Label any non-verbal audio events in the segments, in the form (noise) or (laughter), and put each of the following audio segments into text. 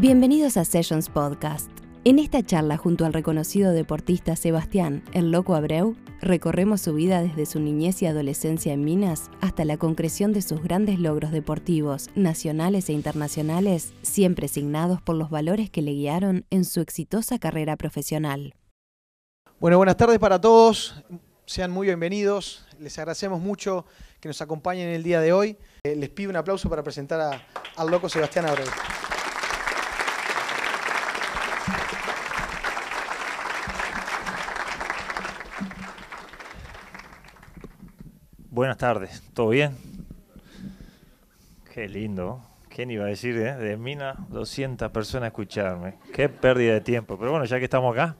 Bienvenidos a Sessions Podcast. En esta charla junto al reconocido deportista Sebastián El Loco Abreu, recorremos su vida desde su niñez y adolescencia en Minas hasta la concreción de sus grandes logros deportivos, nacionales e internacionales, siempre signados por los valores que le guiaron en su exitosa carrera profesional. Bueno, buenas tardes para todos. Sean muy bienvenidos. Les agradecemos mucho que nos acompañen el día de hoy. Eh, les pido un aplauso para presentar al loco Sebastián Abreu. Buenas tardes, ¿todo bien? Qué lindo. ¿Quién iba a decir, eh? De Mina, 200 personas a escucharme. Qué pérdida de tiempo. Pero bueno, ya que estamos acá,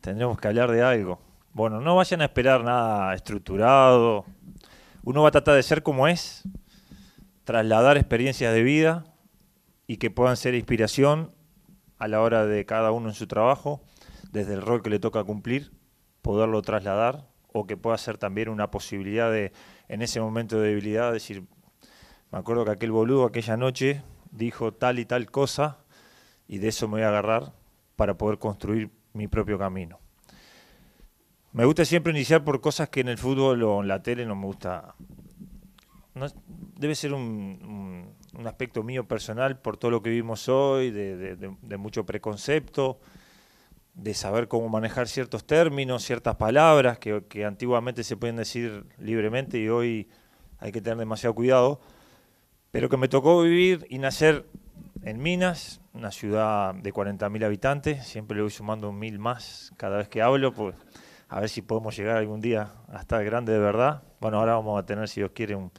tendremos que hablar de algo. Bueno, no vayan a esperar nada estructurado. Uno va a tratar de ser como es, trasladar experiencias de vida y que puedan ser inspiración a la hora de cada uno en su trabajo, desde el rol que le toca cumplir, poderlo trasladar o que pueda ser también una posibilidad de, en ese momento de debilidad, decir, me acuerdo que aquel boludo aquella noche dijo tal y tal cosa y de eso me voy a agarrar para poder construir mi propio camino. Me gusta siempre iniciar por cosas que en el fútbol o en la tele no me gusta. No debe ser un, un- aspecto mío personal por todo lo que vivimos hoy, de- de mucho preconcepto, de saber cómo manejar ciertos términos, ciertas palabras que, que antiguamente se pueden decir libremente y hoy hay que tener demasiado cuidado, pero que me tocó vivir y nacer en Minas, una ciudad de 40.000 habitantes, siempre le voy sumando mil más cada vez que hablo, pues a ver si podemos llegar algún día a estar grande de verdad. Bueno, ahora vamos a tener, si Dios quiere, un,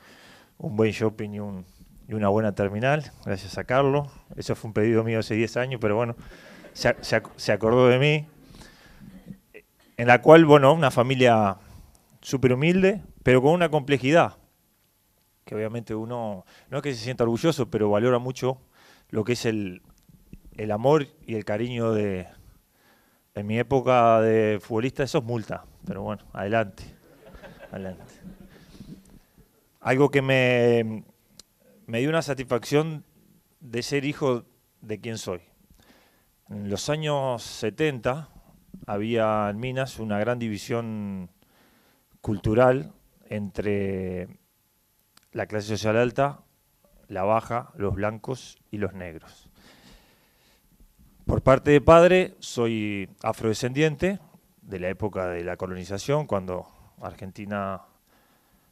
un buen shopping y, un, y una buena terminal, gracias a Carlos. Eso fue un pedido mío hace 10 años, pero bueno, se, ac- se ac- se acordó de mí. En la cual, bueno, una familia súper humilde, pero con una complejidad, que obviamente uno, no es que se sienta orgulloso, pero valora mucho lo que es el, el amor y el cariño de... En mi época de futbolista eso es multa, pero bueno, adelante, adelante. Algo que me, me dio una satisfacción de ser hijo de quien soy. En los años 70 había en Minas una gran división cultural entre la clase social alta, la baja, los blancos y los negros. Por parte de padre soy afrodescendiente de la época de la colonización, cuando Argentina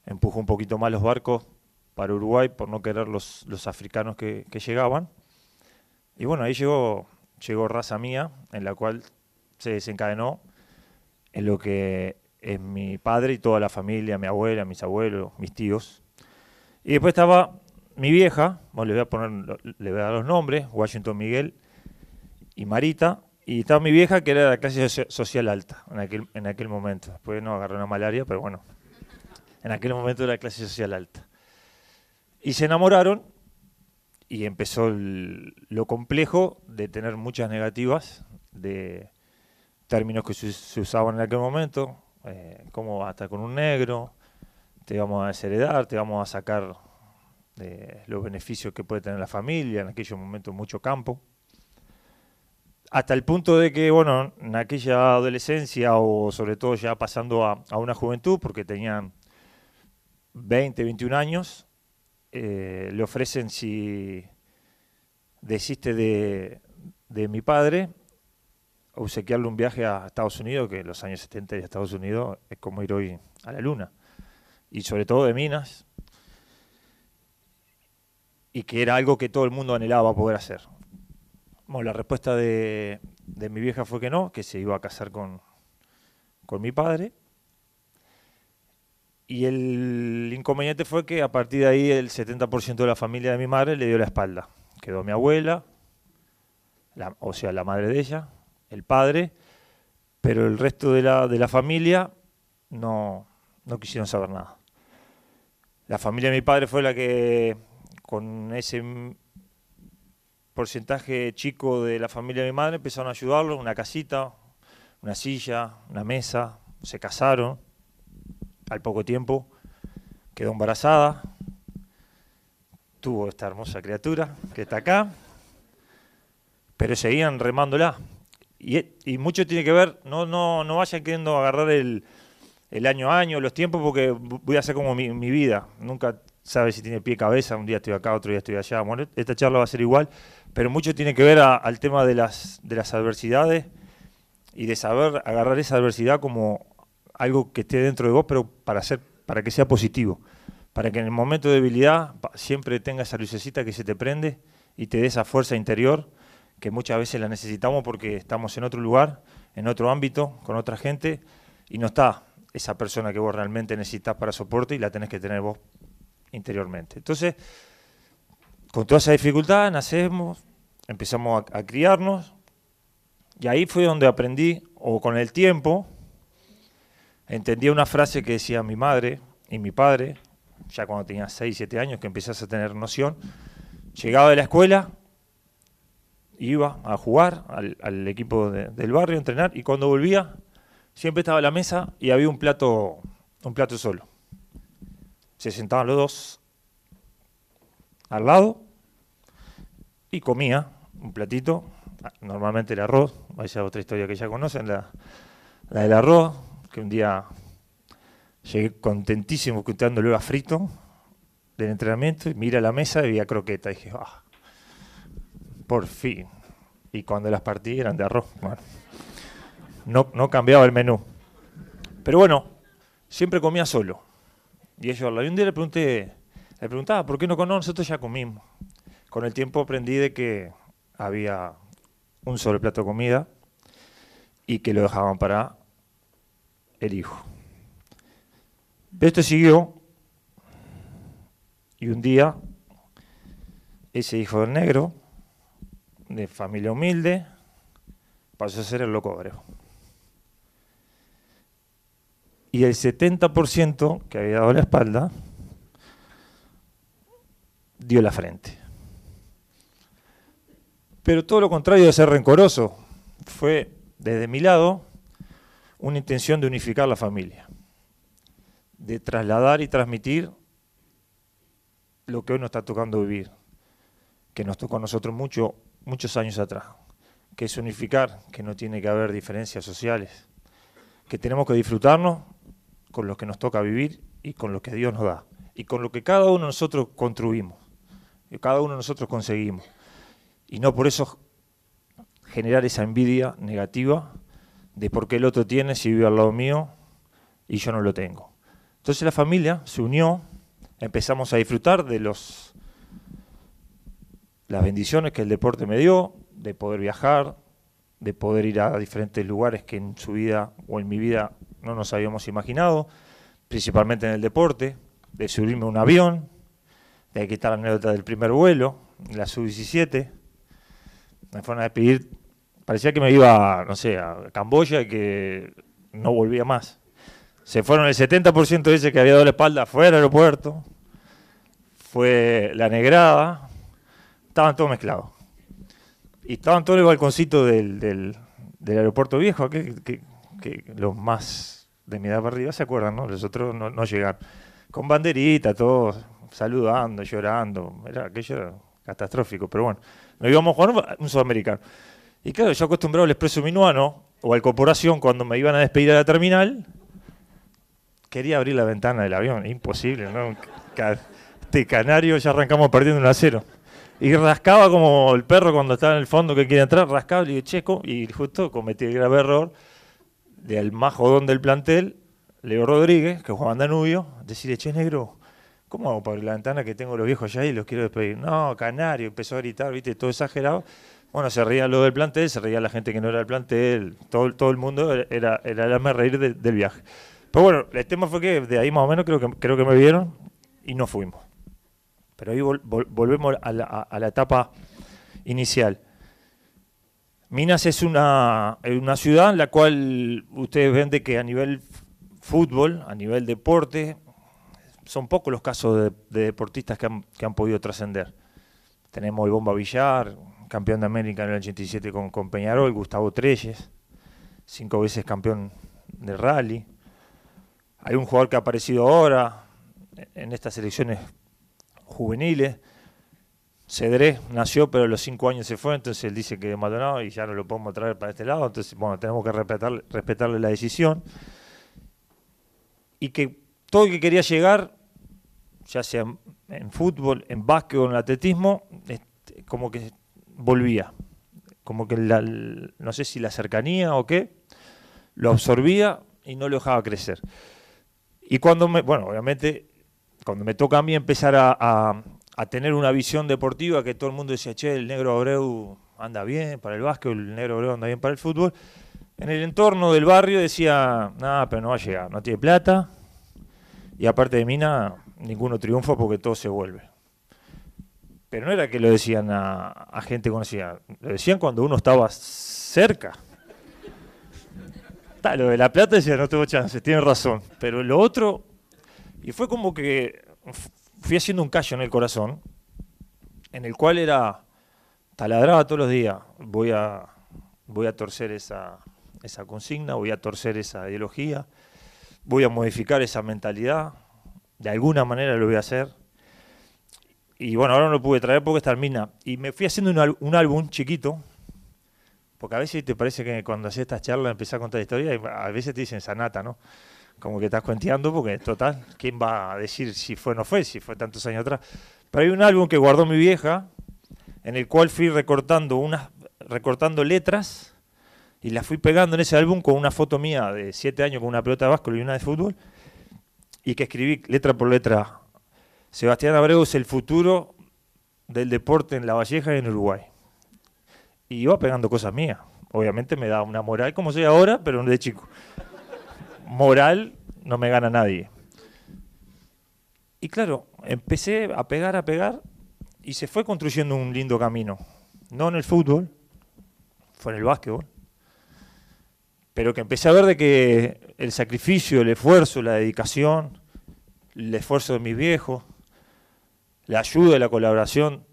empujó un poquito más los barcos para Uruguay por no querer los, africanos que, que llegaban. Y bueno, ahí llegó, llegó raza mía, en la cual se desencadenó en lo que es mi padre y toda la familia, mi abuela, mis abuelos, mis tíos. Y después estaba mi vieja, bueno, le voy a poner, le voy a dar los nombres, Washington Miguel y Marita, y estaba mi vieja que era de la clase socia- social alta en aquel, en aquel momento. Después no agarró una malaria, pero bueno, en aquel momento era la clase social alta. Y se enamoraron y empezó lo complejo de tener muchas negativas de términos que se, usaban en aquel momento, eh, como vas a estar con un negro, te vamos a desheredar, te vamos a sacar de los beneficios que puede tener la familia, en aquellos momentos mucho campo. Hasta el punto de que, bueno, en aquella adolescencia o sobre todo ya pasando a, a una juventud, porque tenían 20, 21 años, eh, le ofrecen si desiste de, de mi padre, obsequiarle un viaje a Estados Unidos, que en los años 70 y a Estados Unidos es como ir hoy a la luna, y sobre todo de Minas, y que era algo que todo el mundo anhelaba poder hacer. Bueno, la respuesta de, de mi vieja fue que no, que se iba a casar con, con mi padre. Y el inconveniente fue que a partir de ahí el 70% de la familia de mi madre le dio la espalda. Quedó mi abuela, la- o sea, la madre de ella, el padre, pero el resto de la, de la familia no, no quisieron saber nada. La familia de mi padre fue la que, con ese porcentaje chico de la familia de mi madre, empezaron a ayudarlo, una casita, una silla, una mesa, se casaron. Al poco tiempo quedó embarazada, tuvo esta hermosa criatura que está acá. pero seguían remándola. Y, y mucho tiene que ver, no, no, no vayan queriendo agarrar el, el año a año, los tiempos, porque voy a hacer como mi, mi vida. Nunca sabe si tiene pie cabeza, un día estoy acá, otro día estoy allá. Bueno, esta charla va a ser igual, pero mucho tiene que ver al tema de las, de las adversidades y de saber agarrar esa adversidad como algo que esté dentro de vos, pero para, hacer, para que sea positivo. Para que en el momento de debilidad siempre tenga esa lucecita que se te prende y te dé esa fuerza interior que muchas veces la necesitamos porque estamos en otro lugar, en otro ámbito, con otra gente, y no está esa persona que vos realmente necesitas para soporte y la tenés que tener vos interiormente. Entonces, con toda esa dificultad nacemos, empezamos a, criarnos, y ahí fue donde aprendí, o con el tiempo, entendí una frase que decía mi madre y mi padre, ya cuando tenía 6, 7 años, que empezás a tener noción, llegaba de la escuela, iba a jugar al, equipo del barrio, a entrenar, y cuando volvía, siempre estaba a la mesa y había un plato, un plato solo. Se sentaban los dos al lado y comía un platito, normalmente el arroz, vaya otra historia que ya conocen, la, la del arroz, que un día llegué contentísimo escuchándolo a frito del entrenamiento y mira la mesa y vi a croqueta. Y dije, ah, por fin. Y cuando las partí eran de arroz. no, no cambiaba el menú. Pero bueno, siempre comía solo. Y ellos, un día le pregunté, le preguntaba, ¿por qué no con nosotros ya comimos? Con el tiempo aprendí de que había un solo plato de comida y que lo dejaban para el hijo. Esto siguió y un día ese hijo del negro, de familia humilde, pasó a ser el loco obrero. Y el 70% que había dado la espalda, dio la frente. Pero todo lo contrario de ser rencoroso, fue desde mi lado una intención de unificar la familia, de trasladar y transmitir lo que hoy nos está tocando vivir, que nos tocó a nosotros mucho, muchos años atrás, que es unificar, que no tiene que haber diferencias sociales, que tenemos que disfrutarnos con lo que nos toca vivir y con lo que Dios nos da, y con lo que cada uno de nosotros construimos, y cada uno de nosotros conseguimos, y no por eso generar esa envidia negativa de por qué el otro tiene si vive al lado mío y yo no lo tengo. Entonces la familia se unió, empezamos a disfrutar de los las bendiciones que el deporte me dio, de poder viajar, de poder ir a diferentes lugares que en su vida o en mi vida no nos habíamos imaginado, principalmente en el deporte, de subirme a un avión, de quitar la anécdota del primer vuelo, la sub-17. Me fueron a despedir, parecía que me iba, no sé, a Camboya y que no volvía más. Se fueron el 70% de ese que había dado la espalda fue al aeropuerto, fue la negrada, estaban todos mezclados. Y estaban todos en el balconcito del, del, aeropuerto viejo, que, que, que los más de mi edad para arriba se acuerdan, ¿no? Los otros no, no llegaron. Con banderita, todos saludando, llorando. Era, aquello era catastrófico, pero bueno. Nos íbamos a jugar un sudamericano. Y claro, yo acostumbrado al expreso minuano o al corporación cuando me iban a despedir a la terminal, quería abrir la ventana del avión. Imposible, ¿no? Este canario ya arrancamos perdiendo un a cero. Y rascaba como el perro cuando estaba en el fondo que quiere entrar, rascaba y checo, y justo cometí el grave error del más jodón del plantel, Leo Rodríguez, que jugaba en Danubio, decirle, che, negro, ¿cómo hago para abrir la ventana que tengo los viejos allá y los quiero despedir? No, Canario, empezó a gritar, viste, todo exagerado. Bueno, se reía lo del plantel, se reía la gente que no era del plantel, todo, todo el mundo era, era el reír del viaje. Pero bueno, el tema fue que de ahí más o menos creo que, creo que me vieron y no fuimos. Pero ahí volvemos a la, etapa inicial. Minas es una, una ciudad en la cual ustedes ven de que a nivel fútbol, a nivel deporte, son pocos los casos de, deportistas que han, podido trascender. Tenemos el Bomba Villar, campeón de América en el 87 con, Peñarol, Gustavo Treyes, cinco veces campeón de rally. Hay un jugador que ha aparecido ahora en estas elecciones juveniles, Cedré nació, pero a los cinco años se fue, entonces él dice que es Maldonado y ya no lo podemos traer para este lado, entonces, bueno, tenemos que respetarle, respetarle la decisión. Y que todo el que quería llegar, ya sea en fútbol, en básquet o en atletismo, como que volvía. Como que la, no sé si la cercanía o qué, lo absorbía y no lo dejaba crecer. Y cuando me, bueno, obviamente, cuando me toca a mí empezar a, tener una visión deportiva que todo el mundo decía, che, el negro Abreu anda bien para el básquet, el negro Abreu anda bien para el fútbol. En el entorno del barrio decía, nada, pero no va a llegar, no tiene plata. Y aparte de Mina, ninguno triunfa porque todo se vuelve. Pero no era que lo decían a, a gente conocida, lo decían cuando uno estaba cerca. lo de la plata decía, no tengo chance, tiene razón. Pero lo otro, y fue como que fui haciendo un callo en el corazón, en el cual era, taladraba todos los días, voy a, voy a torcer esa, esa consigna, voy a torcer esa ideología, voy a modificar esa mentalidad, de alguna manera lo voy a hacer. Y bueno, ahora no lo pude traer porque está en mina. Y me fui haciendo un, álbum chiquito, porque a veces te parece que cuando haces estas charlas empiezas a contar historias y a veces te dicen sanata, ¿no? como que estás cuenteando, porque total, ¿quién va a decir si fue o no fue, si fue tantos años atrás? Pero hay un álbum que guardó mi vieja, en el cual fui recortando unas, recortando letras y las fui pegando en ese álbum con una foto mía de siete años con una pelota de básquet y una de fútbol, y que escribí letra por letra. Sebastián Abreu es el futuro del deporte en La Valleja y en Uruguay. Y iba pegando cosas mías. Obviamente me da una moral como soy ahora, pero de chico moral no me gana nadie. Y claro, empecé a pegar, a pegar, y se fue construyendo un lindo camino. No en el fútbol, fue en el básquetbol. Pero que empecé a ver de que el sacrificio, el esfuerzo, la dedicación, el esfuerzo de mis viejos, la ayuda y la colaboración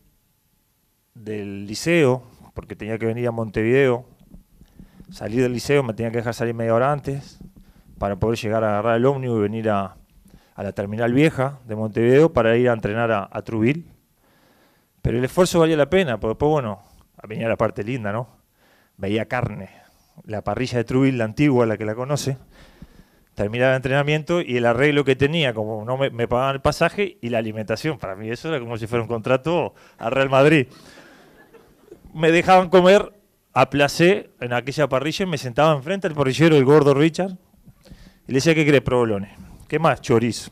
del liceo, porque tenía que venir a Montevideo, salir del liceo me tenía que dejar salir media hora antes, para poder llegar a agarrar el ómnibus y venir a, la terminal vieja de Montevideo para ir a entrenar a, a Trubil. Pero el esfuerzo valía la pena, porque después, bueno, venía la parte linda, ¿no? Veía carne, la parrilla de Trubil, la antigua, la que la conoce. Terminaba el entrenamiento y el arreglo que tenía, como no me, pagaban el pasaje y la alimentación. Para mí eso era como si fuera un contrato a Real Madrid. Me dejaban comer a placer en aquella parrilla y me sentaba enfrente al parrillero, el gordo Richard, y le decía, ¿qué querés, provolones? ¿Qué más? Chorizo,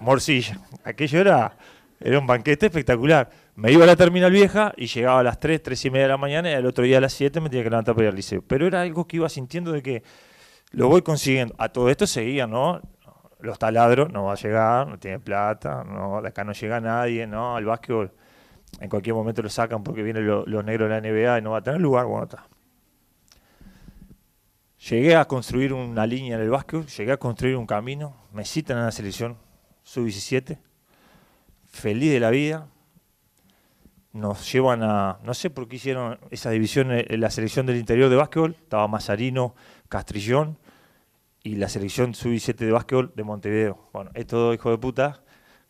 morcilla. Aquello era, era un banquete espectacular. Me iba a la terminal vieja y llegaba a las 3, 3 y media de la mañana y al otro día a las 7 me tenía que levantar para ir al liceo. Pero era algo que iba sintiendo de que lo voy consiguiendo. A todo esto seguía, ¿no? Los taladros, no va a llegar, no tiene plata, no, acá no llega nadie, ¿no? Al básquetbol en cualquier momento lo sacan porque vienen los negros de la NBA y no va a tener lugar, bueno, está. Llegué a construir una línea en el básquet, llegué a construir un camino, me citan en la selección sub-17, feliz de la vida. Nos llevan a, no sé por qué hicieron esa división en la selección del interior de básquetbol, estaba Mazarino, Castrillón y la selección sub-17 de básquetbol de Montevideo. Bueno, estos hijo de puta,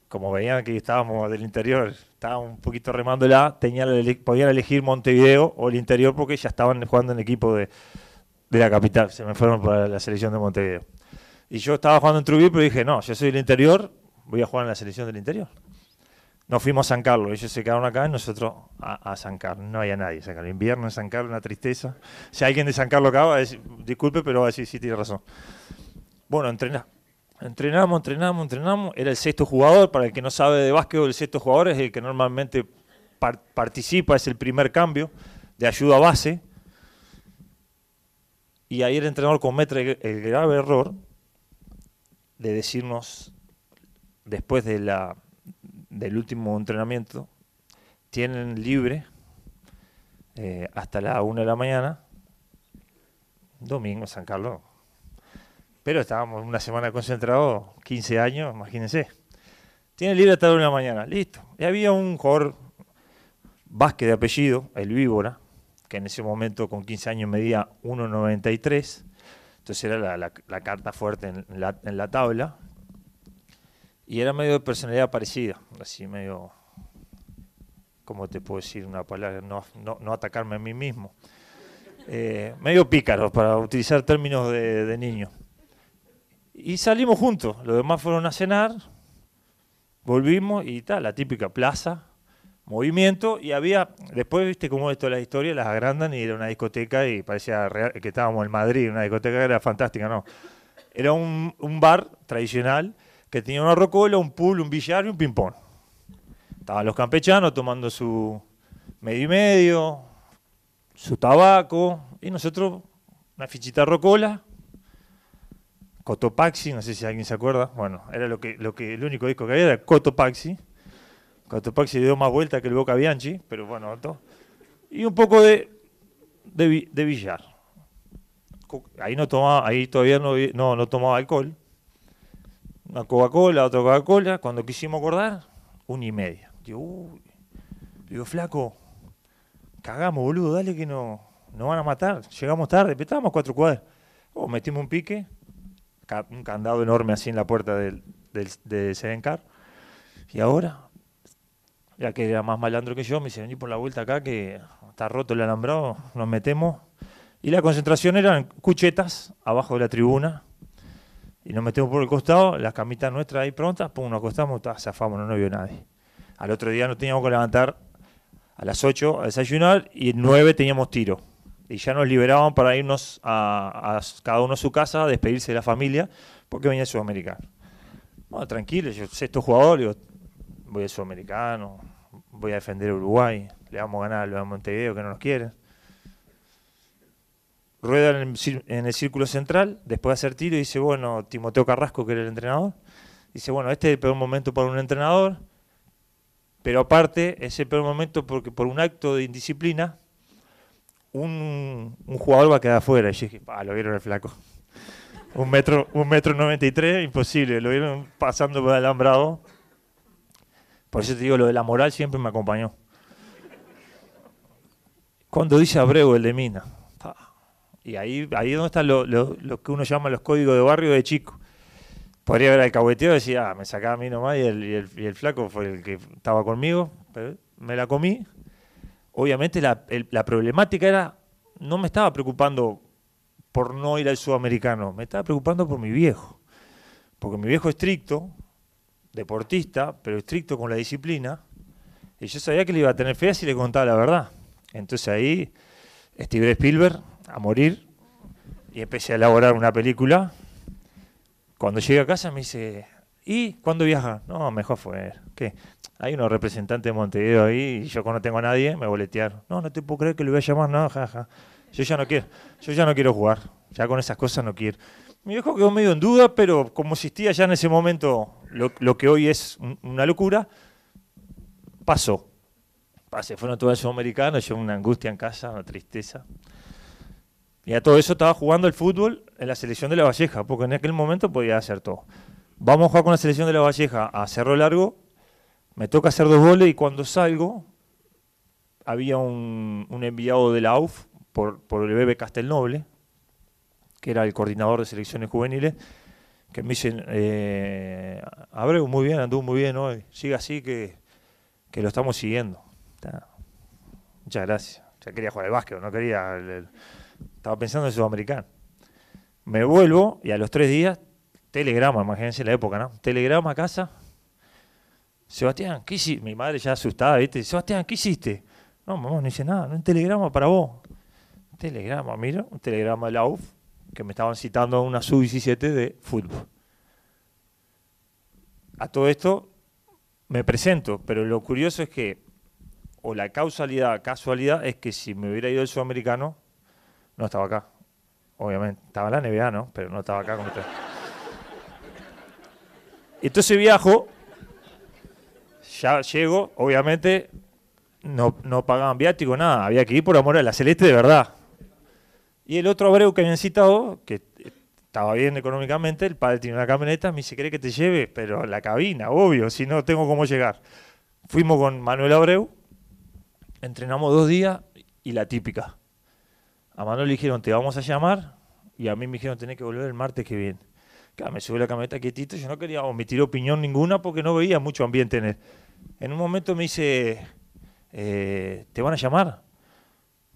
como veían que estábamos del interior, estaban un poquito remándola, tenían, podían elegir Montevideo o el interior porque ya estaban jugando en equipo de, de la capital, se me fueron para la selección de Montevideo. Y yo estaba jugando en Trujillo, pero dije, no, yo soy del interior, voy a jugar en la selección del interior. Nos fuimos a San Carlos, ellos se quedaron acá y nosotros a, San Carlos. No había nadie. el invierno en San Carlos, una tristeza. Si alguien de San Carlos a decir, disculpe, pero a decir, sí, tiene razón. Bueno, entrenamos, entrenamos, entrenamos. Era el sexto jugador. Para el que no sabe de básquetbol, el sexto jugador es el que normalmente participa, es el primer cambio de ayuda a base y ahí el entrenador comete el grave error de decirnos, después de la, del último entrenamiento, tienen libre eh, hasta la una de la mañana, domingo, San Carlos. Pero estábamos una semana concentrados, 15 años, imagínense. Tienen libre hasta la una de la mañana, listo. Y había un jugador Vázquez de apellido, el Víbora, que en ese momento con 15 años medía 1,93, entonces era la, carta fuerte en la, tabla, y era medio de personalidad parecida, así medio ¿cómo te puedo decir una palabra? No, no, atacarme a mí mismo. Eh, medio pícaro, para utilizar términos de, de niño. Y salimos juntos, los demás fueron a cenar, volvimos y tal, la típica plaza, movimiento, y había, después viste cómo esto la historia, las agrandan y era una discoteca y parecía que estábamos en Madrid, una discoteca que era fantástica, no. Era un, un bar tradicional que tenía una rocola, un pool, un billar y un ping-pong. Estaban los campechanos tomando su medio y medio, su tabaco, y nosotros una fichita rocola, Cotopaxi, no sé si alguien se acuerda, bueno, era lo que, lo el único disco que había era Cotopaxi. Cotopaxi dio más vuelta que el Boca Bianchi, pero bueno, y un poco de, de, billar. Ahí no tomaba, ahí todavía no, no, no tomaba alcohol. Una Coca-Cola, otra Coca-Cola. Cuando quisimos acordar, una y media. Digo, uy. Digo, flaco, cagamos, boludo, dale que no, nos van a matar. Llegamos tarde, estábamos cuatro cuadras. Oh, metimos un pique un candado enorme así en la puerta del, del, de Sedencar. Y ahora, ya que era más malandro que yo, me dice, vení por la vuelta acá que está roto el alambrado, nos metemos. Y la concentración eran cuchetas abajo de la tribuna. Y nos metemos por el costado, las camitas nuestras ahí prontas, pum, nos acostamos, zafamos, no, no vio nadie. Al otro día nos teníamos que levantar a las 8 a desayunar y el 9 teníamos tiro y ya nos liberaban para irnos a, cada uno a su casa a despedirse de la familia porque venía el sudamericano. Bueno, tranquilo, yo sé estos jugadores, voy al sudamericano, voy a defender Uruguay, le vamos a ganar a Montevideo que no nos quieren. Rueda en el, círculo central, después de hacer tiro, dice, bueno, Timoteo Carrasco, que era el entrenador, dice, bueno, este es el peor momento para un entrenador, pero aparte es el peor momento porque por un acto de indisciplina un, jugador va a quedar afuera. Y yo dije, lo vieron el flaco. Un metro, un metro noventa y tres, imposible. Lo vieron pasando por alambrado. Por eso te digo, lo de la moral siempre me acompañó. Cuando dice Abreu, el de Mina. Y ahí, ahí es donde está lo, que uno llama los códigos de barrio de chico. Podría haber alcahueteado y decía, ah, me sacaba a mí nomás y el, el, el flaco fue el que estaba conmigo. Pero me la comí obviamente la, problemática era, no me estaba preocupando por no ir al sudamericano, me estaba preocupando por mi viejo. Porque mi viejo es estricto, deportista, pero estricto con la disciplina, y yo sabía que le iba a tener fe si le contaba la verdad. Entonces ahí, Steven Spielberg, a morir, y empecé a elaborar una película. Cuando llegué a casa me dice, ¿y cuándo viaja? No, mejor fue. ¿Qué? Hay unos representantes de Montevideo ahí y yo cuando no tengo a nadie me boletearon. No, no te puedo creer que le voy a llamar, no, jaja. Yo ya no quiero, yo ya no quiero jugar. Ya con esas cosas no quiero. Mi viejo quedó medio en duda, pero como existía ya en ese momento lo, que hoy es una locura, pasó. Pasé, fueron todos sudamericanos, yo una angustia en casa, una tristeza. Y a todo eso estaba jugando el fútbol en la selección de la Valleja, porque en aquel momento podía hacer todo. Vamos a jugar con la selección de la Valleja a Cerro Largo me toca hacer dos goles y cuando salgo, había un, enviado de la AUF por, por el Bebe Castelnoble, que era el coordinador de selecciones juveniles, que me dicen, eh, Abreu, muy bien, anduvo muy bien hoy, sigue así que, lo estamos siguiendo. Muchas gracias. Ya quería jugar al básquet, no quería... estaba pensando en Sudamericano. Me vuelvo y a los tres días, telegrama, imagínense la época, ¿no? Telegrama a casa, Sebastián, ¿qué hiciste? Mi madre ya asustada, ¿viste? Sebastián, ¿qué hiciste? No, mamá, no hice nada, un telegrama para vos. Telegrama, mira, un telegrama de la UF, que me estaban citando a una sub-17 de fútbol. A todo esto me presento, pero lo curioso es que, o la causalidad, casualidad, es que si me hubiera ido el sudamericano, no estaba acá. Obviamente, estaba en la NBA, ¿no? Pero no estaba acá con usted. Entonces viajo ya llego, obviamente no, no pagaban viático, nada, había que ir por amor a la celeste de verdad. Y el otro Abreu que habían citado, que estaba bien económicamente, el padre tiene una camioneta, me dice, ¿querés que te lleve? Pero la cabina, obvio, si no tengo cómo llegar. Fuimos con Manuel Abreu, entrenamos dos días y la típica. A Manuel le dijeron, te vamos a llamar, y a mí me dijeron, tenés que volver el martes que viene. Claro, me subí la camioneta quietito, yo no quería omitir opinión ninguna porque no veía mucho ambiente en él. En un momento me dice, eh, ¿te van a llamar?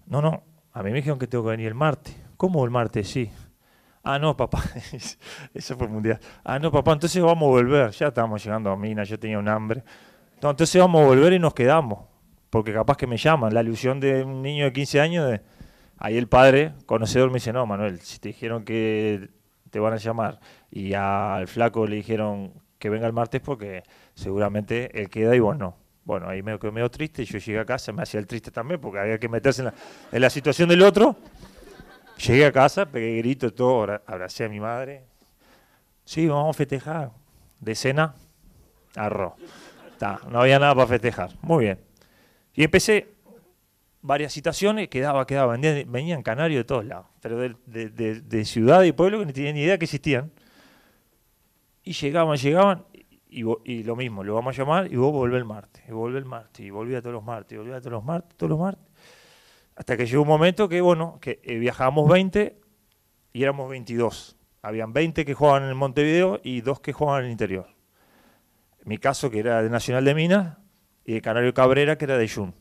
No, no, a mí me dijeron que tengo que venir el martes. ¿Cómo el martes? Sí. Ah, no, papá, (laughs) eso fue mundial. Ah, no, papá, entonces vamos a volver. Ya estábamos llegando a Mina, yo tenía un hambre. entonces vamos a volver y nos quedamos, porque capaz que me llaman. La ilusión de un niño de 15 años, de... ahí el padre, conocedor, me dice, no, Manuel, si te dijeron que te van a llamar y al flaco le dijeron que venga el martes porque seguramente él queda y vos no. Bueno, ahí me quedé medio triste, yo llegué a casa, me hacía el triste también porque había que meterse en la, situación del otro. Llegué a casa, pegué grito, todo, abracé a mi madre. Sí, vamos a festejar. De cena, arroz. no había nada para festejar. Muy bien. Y empecé varias citaciones, quedaba, quedaba, venían, canarios de todos lados, pero de, ciudad y pueblo que ni tenían ni idea que existían. Y llegaban, llegaban, y, lo mismo, lo vamos a llamar y vos volvés el martes, y volvés el martes, y volvía todos los martes, y volvía todos los martes, todos los martes. Hasta que llegó un momento que, bueno, que eh, viajábamos 20 y éramos 22. Habían 20 que jugaban en Montevideo y dos que jugaban en el interior. mi caso, que era de Nacional de Minas, y de Canario Cabrera, que era de Jun.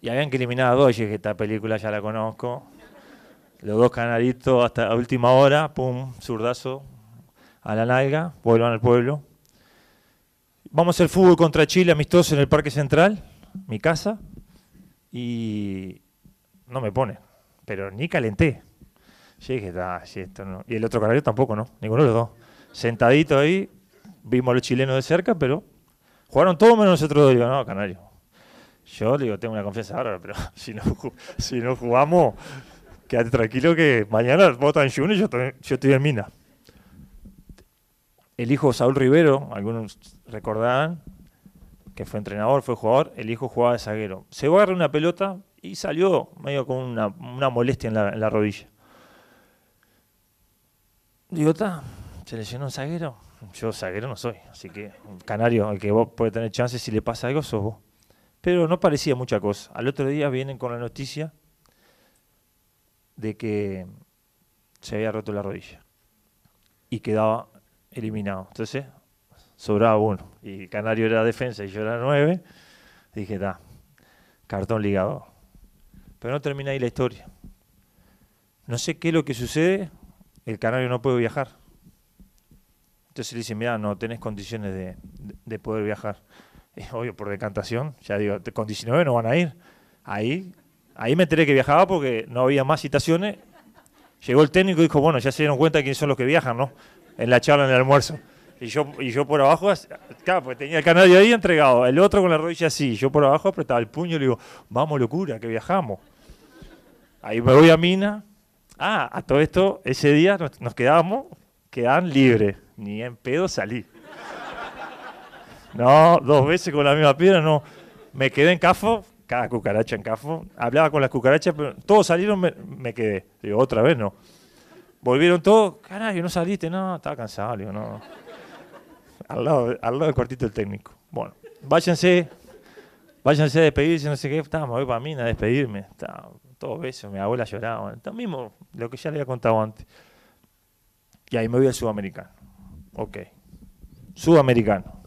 Y habían que eliminar a dos, y dije, esta película ya la conozco. Los dos canaritos hasta la última hora, pum, zurdazo a la nalga, vuelvan al pueblo. Vamos a hacer fútbol contra Chile amistoso en el Parque Central, mi casa y no me pone, pero ni calenté. Yo dije, ah, esto no. Y el otro canario tampoco, ¿no? Ninguno de los dos. Sentadito ahí, vimos a los chilenos de cerca, pero jugaron todos menos nosotros dos. Digo, no, canario. Yo digo, tengo una confianza ahora, pero (laughs) si no, si no jugamos, quédate tranquilo que mañana votan en Jun y yo, yo estoy en Mina. El hijo Saúl Rivero, algunos recordarán, que fue entrenador, fue jugador, el hijo jugaba de zaguero. Se va a agarrar una pelota y salió medio con una, molestia en la, rodilla. Digo, ¿está? ¿Se lesionó un zaguero? Yo zaguero no soy, así que canario, el que vos puede tener chances si le pasa algo, sos vos. Pero no parecía mucha cosa. Al otro día vienen con la noticia de que se había roto la rodilla y quedaba eliminado. Entonces, sobraba uno. Y Canario era defensa y yo era nueve. Dije, da, cartón ligado. Pero no termina ahí la historia. No sé qué es lo que sucede, el Canario no puede viajar. Entonces le dicen, mira, no tenés condiciones de, poder viajar. (laughs) Obvio, por decantación, ya digo, con 19 no van a ir. Ahí, ahí me enteré que viajaba porque no había más citaciones. Llegó el técnico y dijo, bueno, ya se dieron cuenta de quiénes son los que viajan, ¿no? En la charla en el almuerzo. Y yo, y yo por abajo, claro, pues tenía el canario ahí entregado, el otro con la rodilla así, yo por abajo apretaba el puño y le digo, vamos locura, que viajamos. Ahí me voy a Mina. Ah, a todo esto, ese día nos, quedábamos, quedaban libres, ni en pedo salí. No, dos veces con la misma piedra, no. Me quedé en Cafo, cada cucaracha en Cafo. Hablaba con las cucarachas, pero todos salieron, me, quedé. Digo, otra vez no. Volvieron todos, carajo, no saliste, no, estaba cansado, digo, no al lado, al lado del cuartito del técnico. Bueno, váyanse, váyanse a despedirse, no sé qué, estaba, me voy para mí a despedirme. Estaba, todo eso, mi abuela lloraba. Lo mismo, lo que ya le había contado antes. Y ahí me voy al sudamericano. Ok. Sudamericano.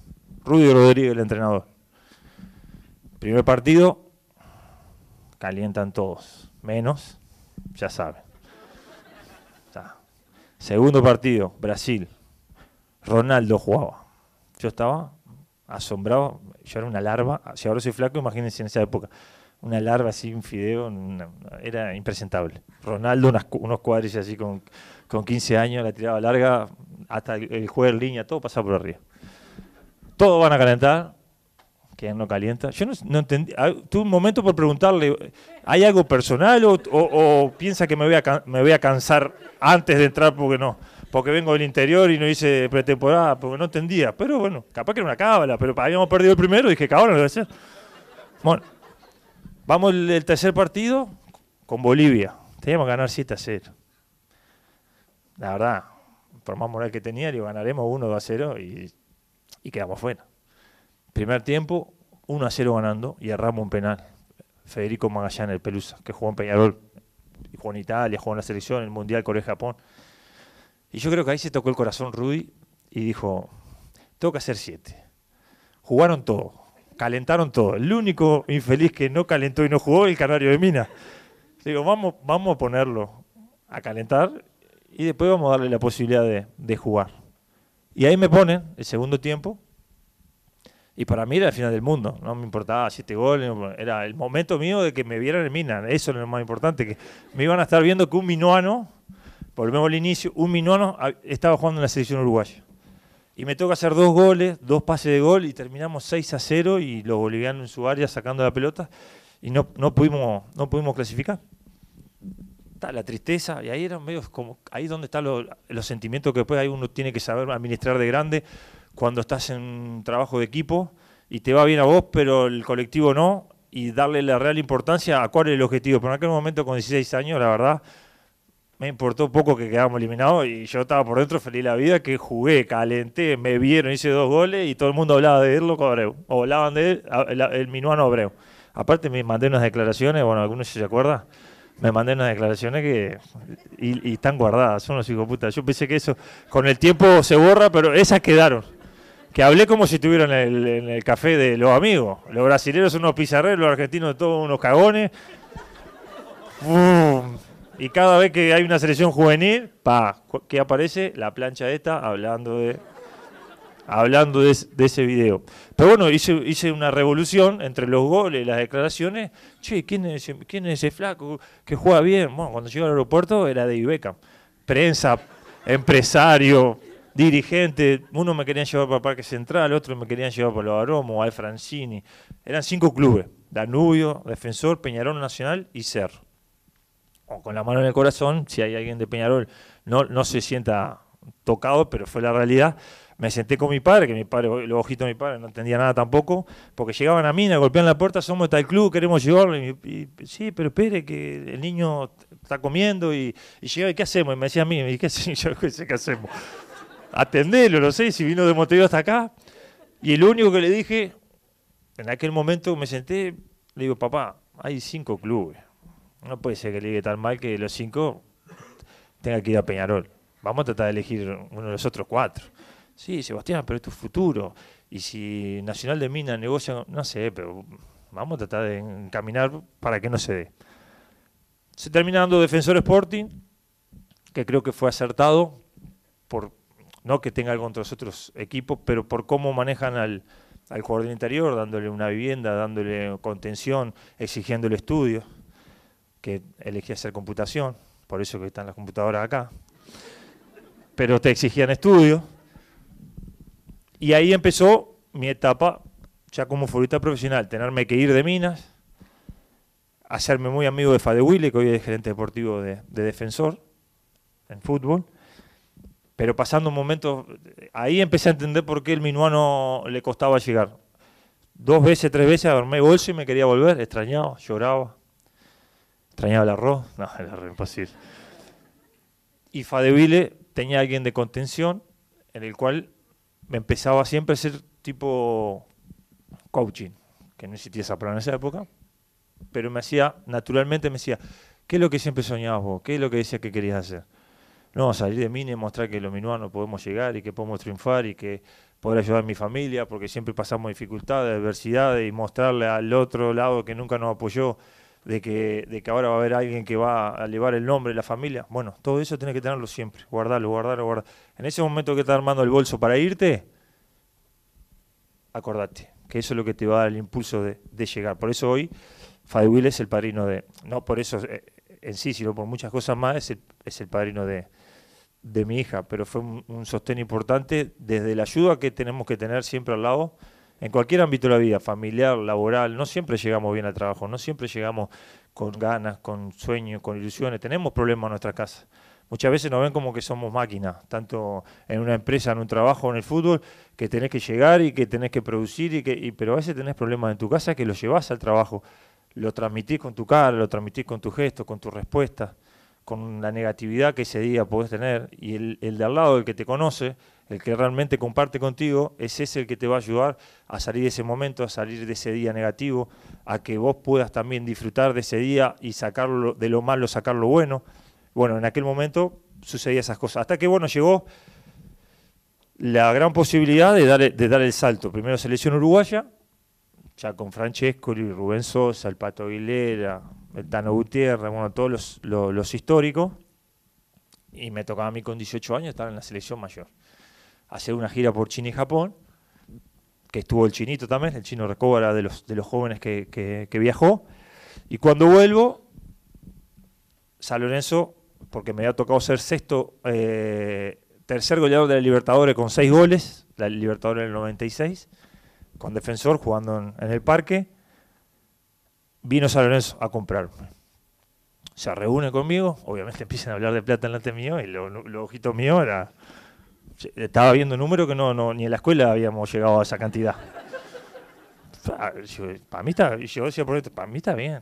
Rudy Rodríguez, el entrenador. Primer partido, calientan todos. Menos, ya saben. Segundo partido, Brasil. Ronaldo jugaba. Yo estaba asombrado, yo era una larva, si ahora soy flaco, imagínense en esa época, una larva así, un fideo, era impresentable. Ronaldo, unos cuadros así con, con 15 años, la tiraba larga, hasta el, juego en línea, todo pasaba por arriba. Todos van a calentar, que no calienta. Yo no, entendí, ah, tuve un momento por preguntarle, ¿hay algo personal o, piensa que me voy, a, voy a cansar antes de entrar porque no? porque vengo del interior y no hice pretemporada, porque no entendía. Pero bueno, capaz que era una cábala, pero habíamos perdido el primero y dije, cabrón, no debe ser. Bueno, vamos el, tercer partido con Bolivia. Teníamos que ganar 7 a 0. La verdad, por más moral que tenía, digo, ganaremos 1 a 0 y, y quedamos fuera. Primer tiempo, 1 a 0 ganando y erramos un penal. Federico Magallanes, el Pelusa, que jugó en Peñarol, jugó en Italia, jugó en la selección, en el Mundial Corea-Japón. Y yo creo que ahí se tocó el corazón Rudy y dijo, tengo que hacer siete. Jugaron todo. calentaron todo. El único infeliz que no calentó y no jugó, el Canario de Mina. Digo, vamos, vamos a ponerlo a calentar y después vamos a darle la posibilidad de, jugar. Y ahí me ponen el segundo tiempo. Y para mí era el final del mundo. No me importaba siete goles. Era el momento mío de que me vieran en Mina. Eso era lo más importante. Que me iban a estar viendo que un minuano, volvemos al inicio, un minuano estaba jugando en la selección uruguaya. Y me toca hacer dos goles, dos pases de gol y terminamos 6 a 0 y los bolivianos en su área sacando la pelota y no, no, pudimos, no pudimos clasificar. Está la tristeza y ahí eran medios como, ahí donde están los sentimientos que después hay uno tiene que saber administrar de grande cuando estás en un trabajo de equipo y te va bien a vos, pero el colectivo no, y darle la real importancia a cuál es el objetivo. Pero en aquel momento con 16 años, la verdad, me importó poco que quedamos eliminados y yo estaba por dentro feliz la vida que jugué, calenté, me vieron, hice dos goles y todo el mundo hablaba de loco Abreu, o hablaban de él, el, minuano Abreu. Aparte me mandé unas declaraciones, bueno, algunos se acuerdan, me mandé unas declaraciones que y, están guardadas, son los hijos puta. Yo pensé que eso con el tiempo se borra, pero esas quedaron. Que hablé como si estuvieran en el, el café de los amigos. Los brasileños son unos pizarreros, los argentinos todos unos cagones. Y cada vez que hay una selección juvenil, pa, ¿qué aparece? La plancha esta hablando de hablando de, ese video. Pero bueno, hice, una revolución entre los goles las declaraciones. Che, ¿quién es, ese, ¿quién es ese flaco que juega bien? Bueno, cuando llegó al aeropuerto era de Ibeca. Prensa, empresario, dirigente. Uno me querían llevar para Parque Central, otro me querían llevar para los Aromos, Al Francini. Eran cinco clubes. Danubio, Defensor, Peñarol Nacional y Cerro con la mano en el corazón, si hay alguien de Peñarol, no, no se sienta tocado, pero fue la realidad. Me senté con mi padre, que mi padre, los ojitos de mi padre no entendía nada tampoco, porque llegaban a mí, me golpeaban la puerta, somos tal club, queremos llevarlo. Y, sí, pero espere, que el niño está comiendo y, y llega, ¿y qué hacemos? Y me decía a mí, ¿y qué, yo qué hacemos? Atendelo, no sé, si vino de Montevideo hasta acá. Y lo único que le dije, en aquel momento me senté, le digo, papá, hay cinco clubes no puede ser que ligue tan mal que los cinco tenga que ir a Peñarol. Vamos a tratar de elegir uno de los otros cuatro. Sí, Sebastián, pero es tu futuro. Y si Nacional de Minas negocia, no sé, pero vamos a tratar de encaminar para que no se dé. Se termina dando Defensor Sporting, que creo que fue acertado, por no que tenga algo contra los otros equipos, pero por cómo manejan al, al jugador del interior, dándole una vivienda, dándole contención, exigiéndole estudios que elegí hacer computación, por eso que están las computadoras acá, pero te exigían estudio. Y ahí empezó mi etapa ya como futbolista profesional, tenerme que ir de Minas, hacerme muy amigo de Fade Wille, que hoy es gerente deportivo de, defensor en fútbol, pero pasando un momento, ahí empecé a entender por qué el minuano le costaba llegar. Dos veces, tres veces armé bolso y me quería volver, extrañaba, lloraba. ¿Extrañaba el arroz? (laughs) No, el arroz imposible. Y Fadeville tenía alguien de contención en el cual me empezaba siempre a ser tipo coaching, que no existía esa palabra en esa época, pero me hacía, naturalmente me decía, ¿qué es lo que siempre soñabas vos? ¿Qué es lo que decías que querías hacer? No, salir de mí y mostrar que los minuanos podemos llegar y que podemos triunfar y que poder ayudar a mi familia, porque siempre pasamos dificultades, adversidades y mostrarle al otro lado que nunca nos apoyó de que, de que ahora va a haber alguien que va a llevar el nombre de la familia. Bueno, todo eso tiene que tenerlo siempre, guardarlo, guardarlo, guardarlo. En ese momento que estás armando el bolso para irte, acordate que eso es lo que te va a dar el impulso de, llegar. Por eso hoy Will es el padrino de, no por eso eh, en sí, sino por muchas cosas más, es el, es el padrino de, mi hija, pero fue un sostén importante desde la ayuda que tenemos que tener siempre al lado en cualquier ámbito de la vida, familiar, laboral, no siempre llegamos bien al trabajo, no siempre llegamos con ganas, con sueños, con ilusiones, tenemos problemas en nuestra casa. Muchas veces nos ven como que somos máquinas, tanto en una empresa, en un trabajo, en el fútbol, que tenés que llegar y que tenés que producir, y que, pero a veces tenés problemas en tu casa que los llevas al trabajo, lo transmitís con tu cara, lo transmitís con tu gesto, con tu respuesta, con la negatividad que ese día podés tener, y el, el de al lado, el que te conoce, el que realmente comparte contigo, es ese el que te va a ayudar a salir de ese momento, a salir de ese día negativo, a que vos puedas también disfrutar de ese día y sacarlo de lo malo, sacar lo bueno. Bueno, en aquel momento sucedía esas cosas. Hasta que, bueno, llegó la gran posibilidad de dar, de dar el salto. Primero selección uruguaya, ya con Francesco y Rubén Sosa, el Pato Aguilera, el Tano Gutiérrez, bueno, todos los, los, históricos. Y me tocaba a mí con 18 años estar en la selección mayor. Hacer una gira por China y Japón, que estuvo el chinito también, el chino Recobra de los, de los jóvenes que, que viajó. Y cuando vuelvo, San Lorenzo, porque me había tocado ser sexto, eh, tercer goleador de la Libertadores con seis goles, la Libertadores del 96, con defensor jugando en, el parque. Vino San a comprarme. Se reúne conmigo, obviamente (laughs) empiezan a hablar de plata delante mío y los lo ojitos míos era. Estaba viendo números que no, no, ni en la escuela habíamos llegado a esa cantidad. (laughs) Para mí está, yo decía para mí está bien.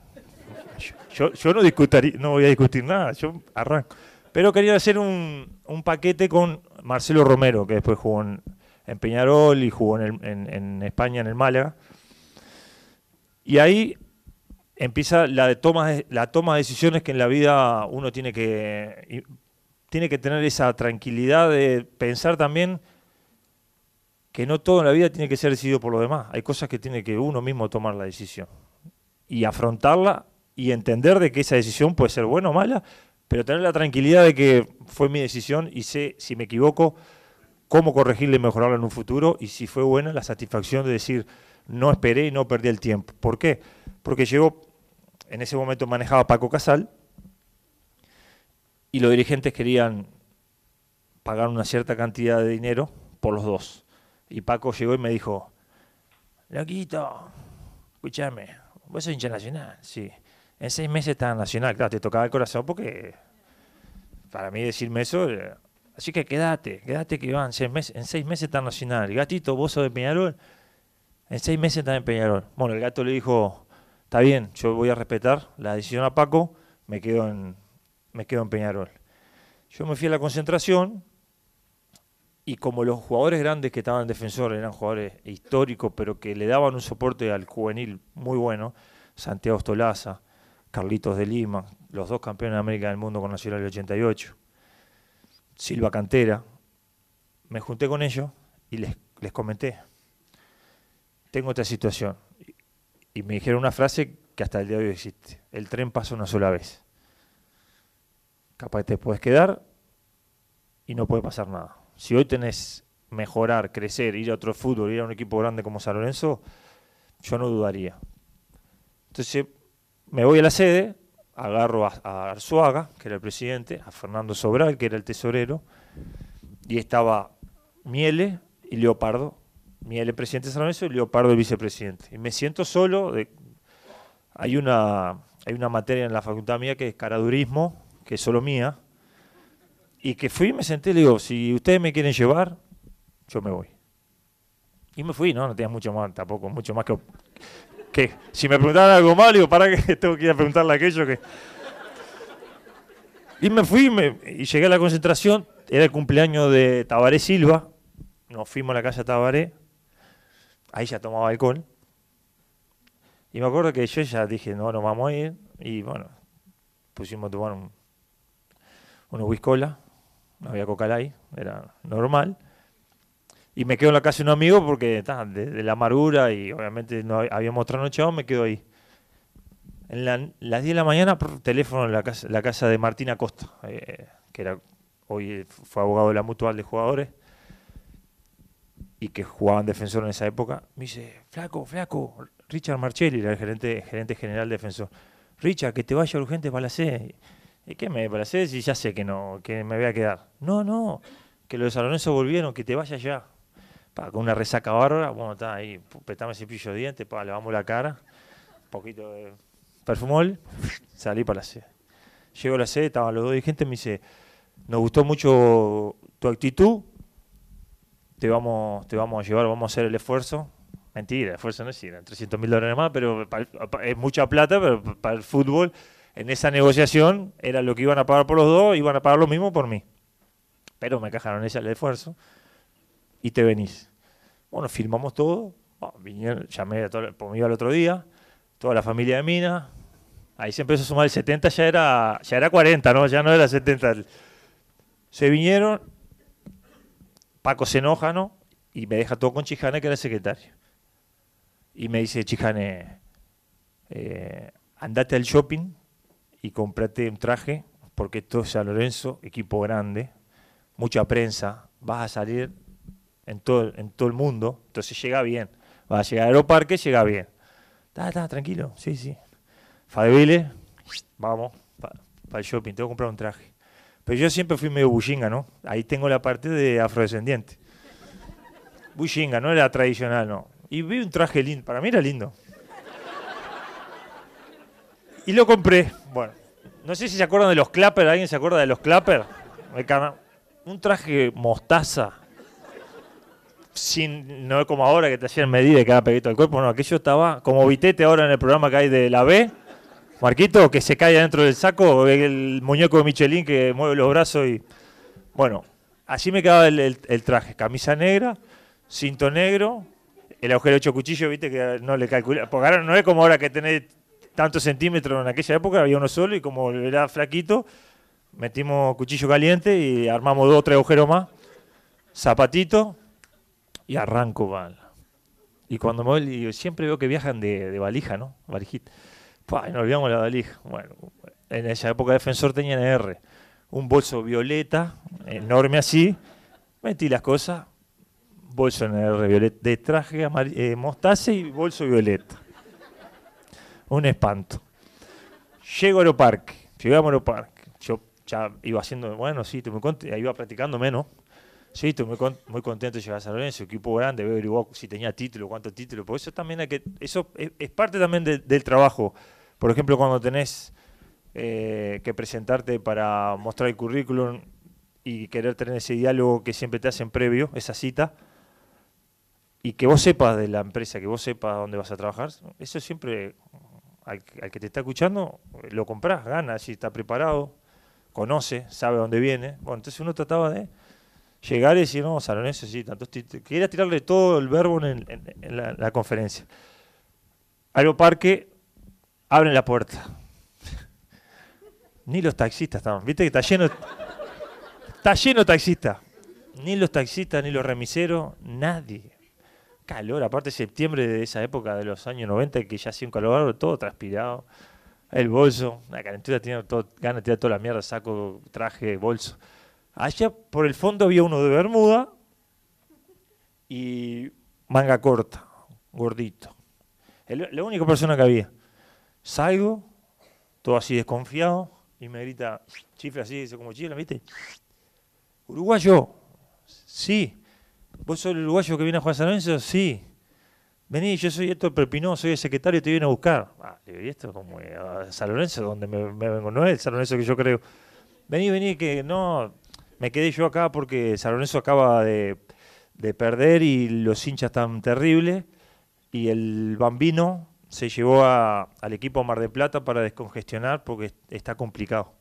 Yo, yo no, discutiría, no voy a discutir nada, yo arranco. Pero quería hacer un, un paquete con Marcelo Romero, que después jugó en, Peñarol y jugó en, en, España, en el Málaga. Y ahí empieza la, de toma, la toma de decisiones que en la vida uno tiene que, tiene que tener esa tranquilidad de pensar también que no todo en la vida tiene que ser decidido por los demás. Hay cosas que tiene que uno mismo tomar la decisión y afrontarla y entender de que esa decisión puede ser buena o mala, pero tener la tranquilidad de que fue mi decisión y sé si me equivoco cómo corregirla y mejorarla en un futuro y si fue buena la satisfacción de decir no esperé y no perdí el tiempo. ¿Por qué? Porque llegó, en ese momento manejaba Paco Casal y los dirigentes querían pagar una cierta cantidad de dinero por los dos. Y Paco llegó y me dijo, Loquito, escúchame, vos sos hincha nacional, sí. En seis meses está nacional, claro, te tocaba el corazón porque para mí decirme eso, eh, así que quédate, quédate que van seis meses, en seis meses está nacional. Gatito, vos sos de Peñarol, en seis meses está en Peñarol. Bueno, el gato le dijo, está bien, yo voy a respetar la decisión a Paco, me quedo en, me quedo en Peñarol. Yo me fui a la concentración y como los jugadores grandes que estaban en defensor eran jugadores históricos, pero que le daban un soporte al juvenil muy bueno, Santiago Stolaza, Carlitos de Lima, los dos campeones de América del Mundo con Nacional del 88, Silva Cantera. Me junté con ellos y les, les comenté, tengo esta situación. Y me dijeron una frase que hasta el día de hoy existe, el tren pasa una sola vez. Capaz te puedes quedar y no puede pasar nada. Si hoy tenés mejorar, crecer, ir a otro fútbol, ir a un equipo grande como San Lorenzo, yo no dudaría. Entonces me voy a la sede, agarro a, Arzuaga, que era el presidente, a Fernando Sobral, que era el tesorero, y estaba Miele y Leopardo. Miele presidente de San Lorenzo y Leopardo el vicepresidente. Y me siento solo. hay, una, hay una materia en la facultad mía que es caradurismo, que es solo mía, y que fui y me senté y le digo, si ustedes me quieren llevar, yo me voy. Y me fui, ¿no? No tenía mucho más, tampoco, mucho más que, que si me preguntaban algo mal, digo, ¿para qué (laughs) tengo que ir a preguntarle aquello que...? Y me fui y llegué a la concentración, era el cumpleaños de Tabaré Silva, nos fuimos a la casa de Tabaré, ahí ya tomaba alcohol, y me acuerdo que yo ya dije, no, nos vamos a ir, y bueno, pusimos a tomar un, unos whiskola, no había coca ahí, era normal, y me quedo en la casa de un amigo porque de, la amargura y obviamente no habíamos trasnochado, me quedo ahí. En las 10 de la mañana, por teléfono en la casa, la casa de Martina Costa, eh, que era hoy fue abogado de la mutual de jugadores y que jugaban defensor en esa época. Me dice, flaco, flaco, Richard Marchelli, era el gerente, gerente general defensor. Richard, que te vaya urgente para la C. ¿Y qué me para la C si ya sé que no, que me voy a quedar? No, no, que los salones volvieron, que te vaya ya con una resaca bárbara, bueno, está ahí, petame cepillo de dientes, pa, lavamos la cara, un poquito de perfumol, (laughs) salí para la sede. Llego a la sede, estaban los dos dirigentes, me dice, nos gustó mucho tu actitud, te vamos, te vamos a llevar, vamos a hacer el esfuerzo. Mentira, el esfuerzo no es ir, 300 mil dólares más, pero es mucha plata, pero para el fútbol, en esa negociación, era lo que iban a pagar por los dos, iban a pagar lo mismo por mí. Pero me cajaron ese el esfuerzo y te venís. Bueno, filmamos todo, vinieron, llamé a todo, pues me iba el otro día, toda la familia de Mina, ahí se empezó a sumar el 70, ya era, ya era 40, ¿no? Ya no era 70. Se vinieron, Paco se enoja, ¿no? Y me deja todo con Chijana, que era secretario. Y me dice, Chijane, eh, andate al shopping y comprate un traje, porque esto es San Lorenzo, equipo grande, mucha prensa, vas a salir en todo, en todo el mundo, entonces llega bien. Vas a llegar al aeroparque, llega bien. Está, está, tranquilo, sí, sí. Fadebile, vamos, para el shopping, tengo que comprar un traje. Pero yo siempre fui medio bullinga, ¿no? Ahí tengo la parte de afrodescendiente. Bullinga, no era tradicional, no. Y vi un traje lindo, para mí era lindo. Y lo compré. Bueno, no sé si se acuerdan de los clappers, ¿alguien se acuerda de los clappers? Un traje mostaza. Sin, no como ahora que te hacían medida y quedaba pegadito al cuerpo, no, aquello estaba como vitete ahora en el programa que hay de la B. Marquito, que se cae dentro del saco, el muñeco de Michelin que mueve los brazos y. Bueno, así me quedaba el, traje. Camisa negra, cinto negro, el agujero hecho cuchillo, viste, que no le calcula. Porque ahora no es como ahora que tenés tantos centímetros en aquella época, había uno solo y como era flaquito, metimos cuchillo caliente y armamos dos o tres agujeros más, zapatito y arranco, mal. Y cuando me voy, siempre veo que viajan de, valija, ¿no? Valijita. Pues nos olvidamos la valija. Bueno, en esa época Defensor tenía R. Un bolso violeta, enorme así. Metí las cosas. Bolso NR violeta, de traje eh, mostaza y bolso violeta un espanto. Llego a Aeroparque, llegamos a Aeroparque. Yo ya iba haciendo, bueno, sí, estoy muy contento, iba practicando menos. Sí, estoy muy, contento de llegar a San Lorenzo, equipo grande, veo si tenía título, cuántos títulos, porque eso también hay que, eso es, parte también del trabajo. Por ejemplo, cuando tenés eh, que presentarte para mostrar el currículum y querer tener ese diálogo que siempre te hacen previo, esa cita, y que vos sepas de la empresa, que vos sepas dónde vas a trabajar, eso siempre al, que te está escuchando, lo compras, gana, si está preparado, conoce, sabe dónde viene. Bueno, entonces uno trataba de llegar y decir, no, Salonense, sí, tantos Quería tirarle todo el verbo en, la, conferencia. Aeroparque, abren la puerta. (laughs) Ni los taxistas estaban. Viste que está lleno, está lleno de taxistas. Ni los taxistas, ni los remiseros, nadie calor, aparte septiembre de esa época de los años 90 que ya hacía un calor, todo transpirado, el bolso, la calentura tenía todo, ganas de tirar toda la mierda, saco, traje, bolso. Allá por el fondo había uno de bermuda y manga corta, gordito. la única persona que había. Salgo, todo así desconfiado, y me grita, chifla así, dice como chifla, ¿viste? Uruguayo, sí. ¿Vos sos el uruguayo que viene a jugar a San Lorenzo? Sí. Vení, yo soy Héctor Perpinó, soy el secretario, te viene a buscar. Ah, y esto como a San Lorenzo, donde me, vengo, no es el San Lorenzo que yo creo. Vení, vení, que no, me quedé yo acá porque San Lorenzo acaba de, perder y los hinchas están terribles. Y el bambino se llevó al equipo Mar de Plata para descongestionar porque está complicado.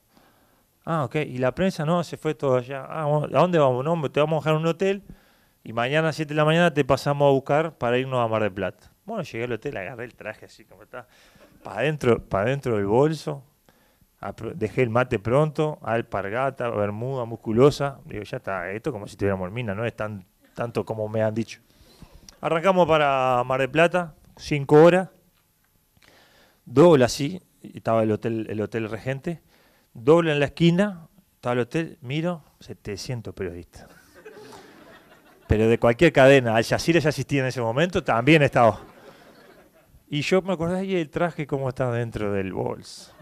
Ah, ok. Y la prensa no, se fue todo allá. Ah, ¿a dónde vamos? No, te vamos a dejar un hotel y mañana a 7 de la mañana te pasamos a buscar para irnos a Mar del Plata. Bueno, llegué al hotel, agarré el traje así como está, para adentro, para adentro del bolso, dejé el mate pronto, alpargata, bermuda, musculosa. Digo, ya está, esto como si tuviéramos mina, no es tan tanto como me han dicho. Arrancamos para Mar del Plata, 5 horas, doble así, estaba el hotel, el hotel regente, doble en la esquina, estaba el hotel, miro, 700 periodistas pero de cualquier cadena. Al Jazeera ya existía en ese momento, también estaba. Y yo me acordé, y el traje cómo está dentro del bolso.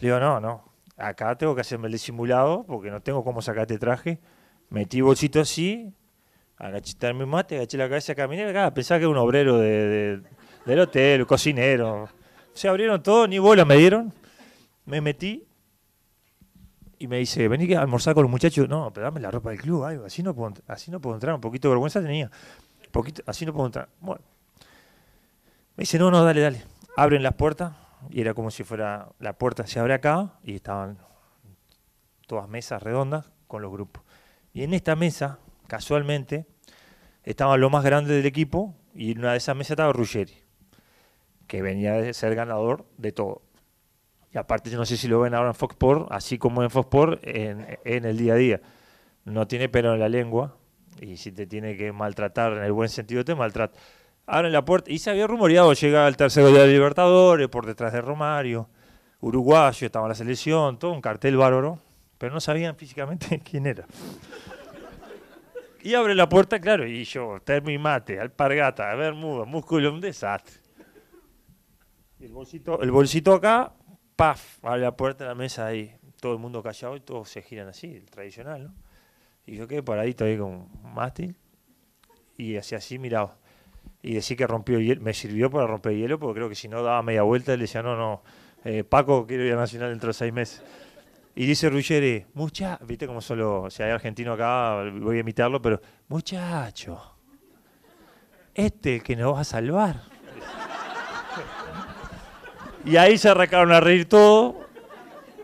Le digo, no, no, acá tengo que hacerme el disimulado porque no tengo cómo sacar este traje. Metí bolsito así, agaché mi mate, agaché la cabeza, caminé acá, pensaba que era un obrero de, del hotel, cocinero. Se abrieron todo, ni bola me dieron. Me metí y me dice, vení a almorzar con los muchachos. No, pero dame la ropa del club, algo. Así no puedo, así no puedo entrar. Un poquito de vergüenza tenía. Poquito, así no puedo entrar. Bueno. Me dice, no, no, dale, dale. Abren las puertas y era como si fuera la puerta se abre acá y estaban todas mesas redondas con los grupos. Y en esta mesa, casualmente, estaban los más grandes del equipo y en una de esas mesas estaba Ruggeri, que venía de ser ganador de todo. Y aparte, no sé si lo ven ahora en Fox Sport, así como en Fox Sport, en, el día a día. No tiene pelo en la lengua y si te tiene que maltratar en el buen sentido, te maltrata. Abren la puerta y se había rumoreado llegar al tercero de la Libertadores por detrás de Romario, uruguayo, estaba la selección, todo un cartel bárbaro, pero no sabían físicamente (laughs) quién era. Y abre la puerta, claro, y yo, termo y mate, alpargata, bermuda, músculo, un desastre. El bolsito, el bolsito acá, paf, abre la puerta de la mesa ahí, todo el mundo callado y todos se giran así, el tradicional, ¿no? Y yo quedé paradito ahí con un mástil y así así miraba. Y decía que rompió hielo, me sirvió para romper hielo porque creo que si no daba media vuelta, él decía, no, no, eh, Paco, quiero ir a Nacional dentro de seis meses. Y dice Ruggeri, mucha, viste como solo, si hay argentino acá, voy a imitarlo, pero muchacho, este es el que nos va a salvar. y ahí se arrancaron a reír todo.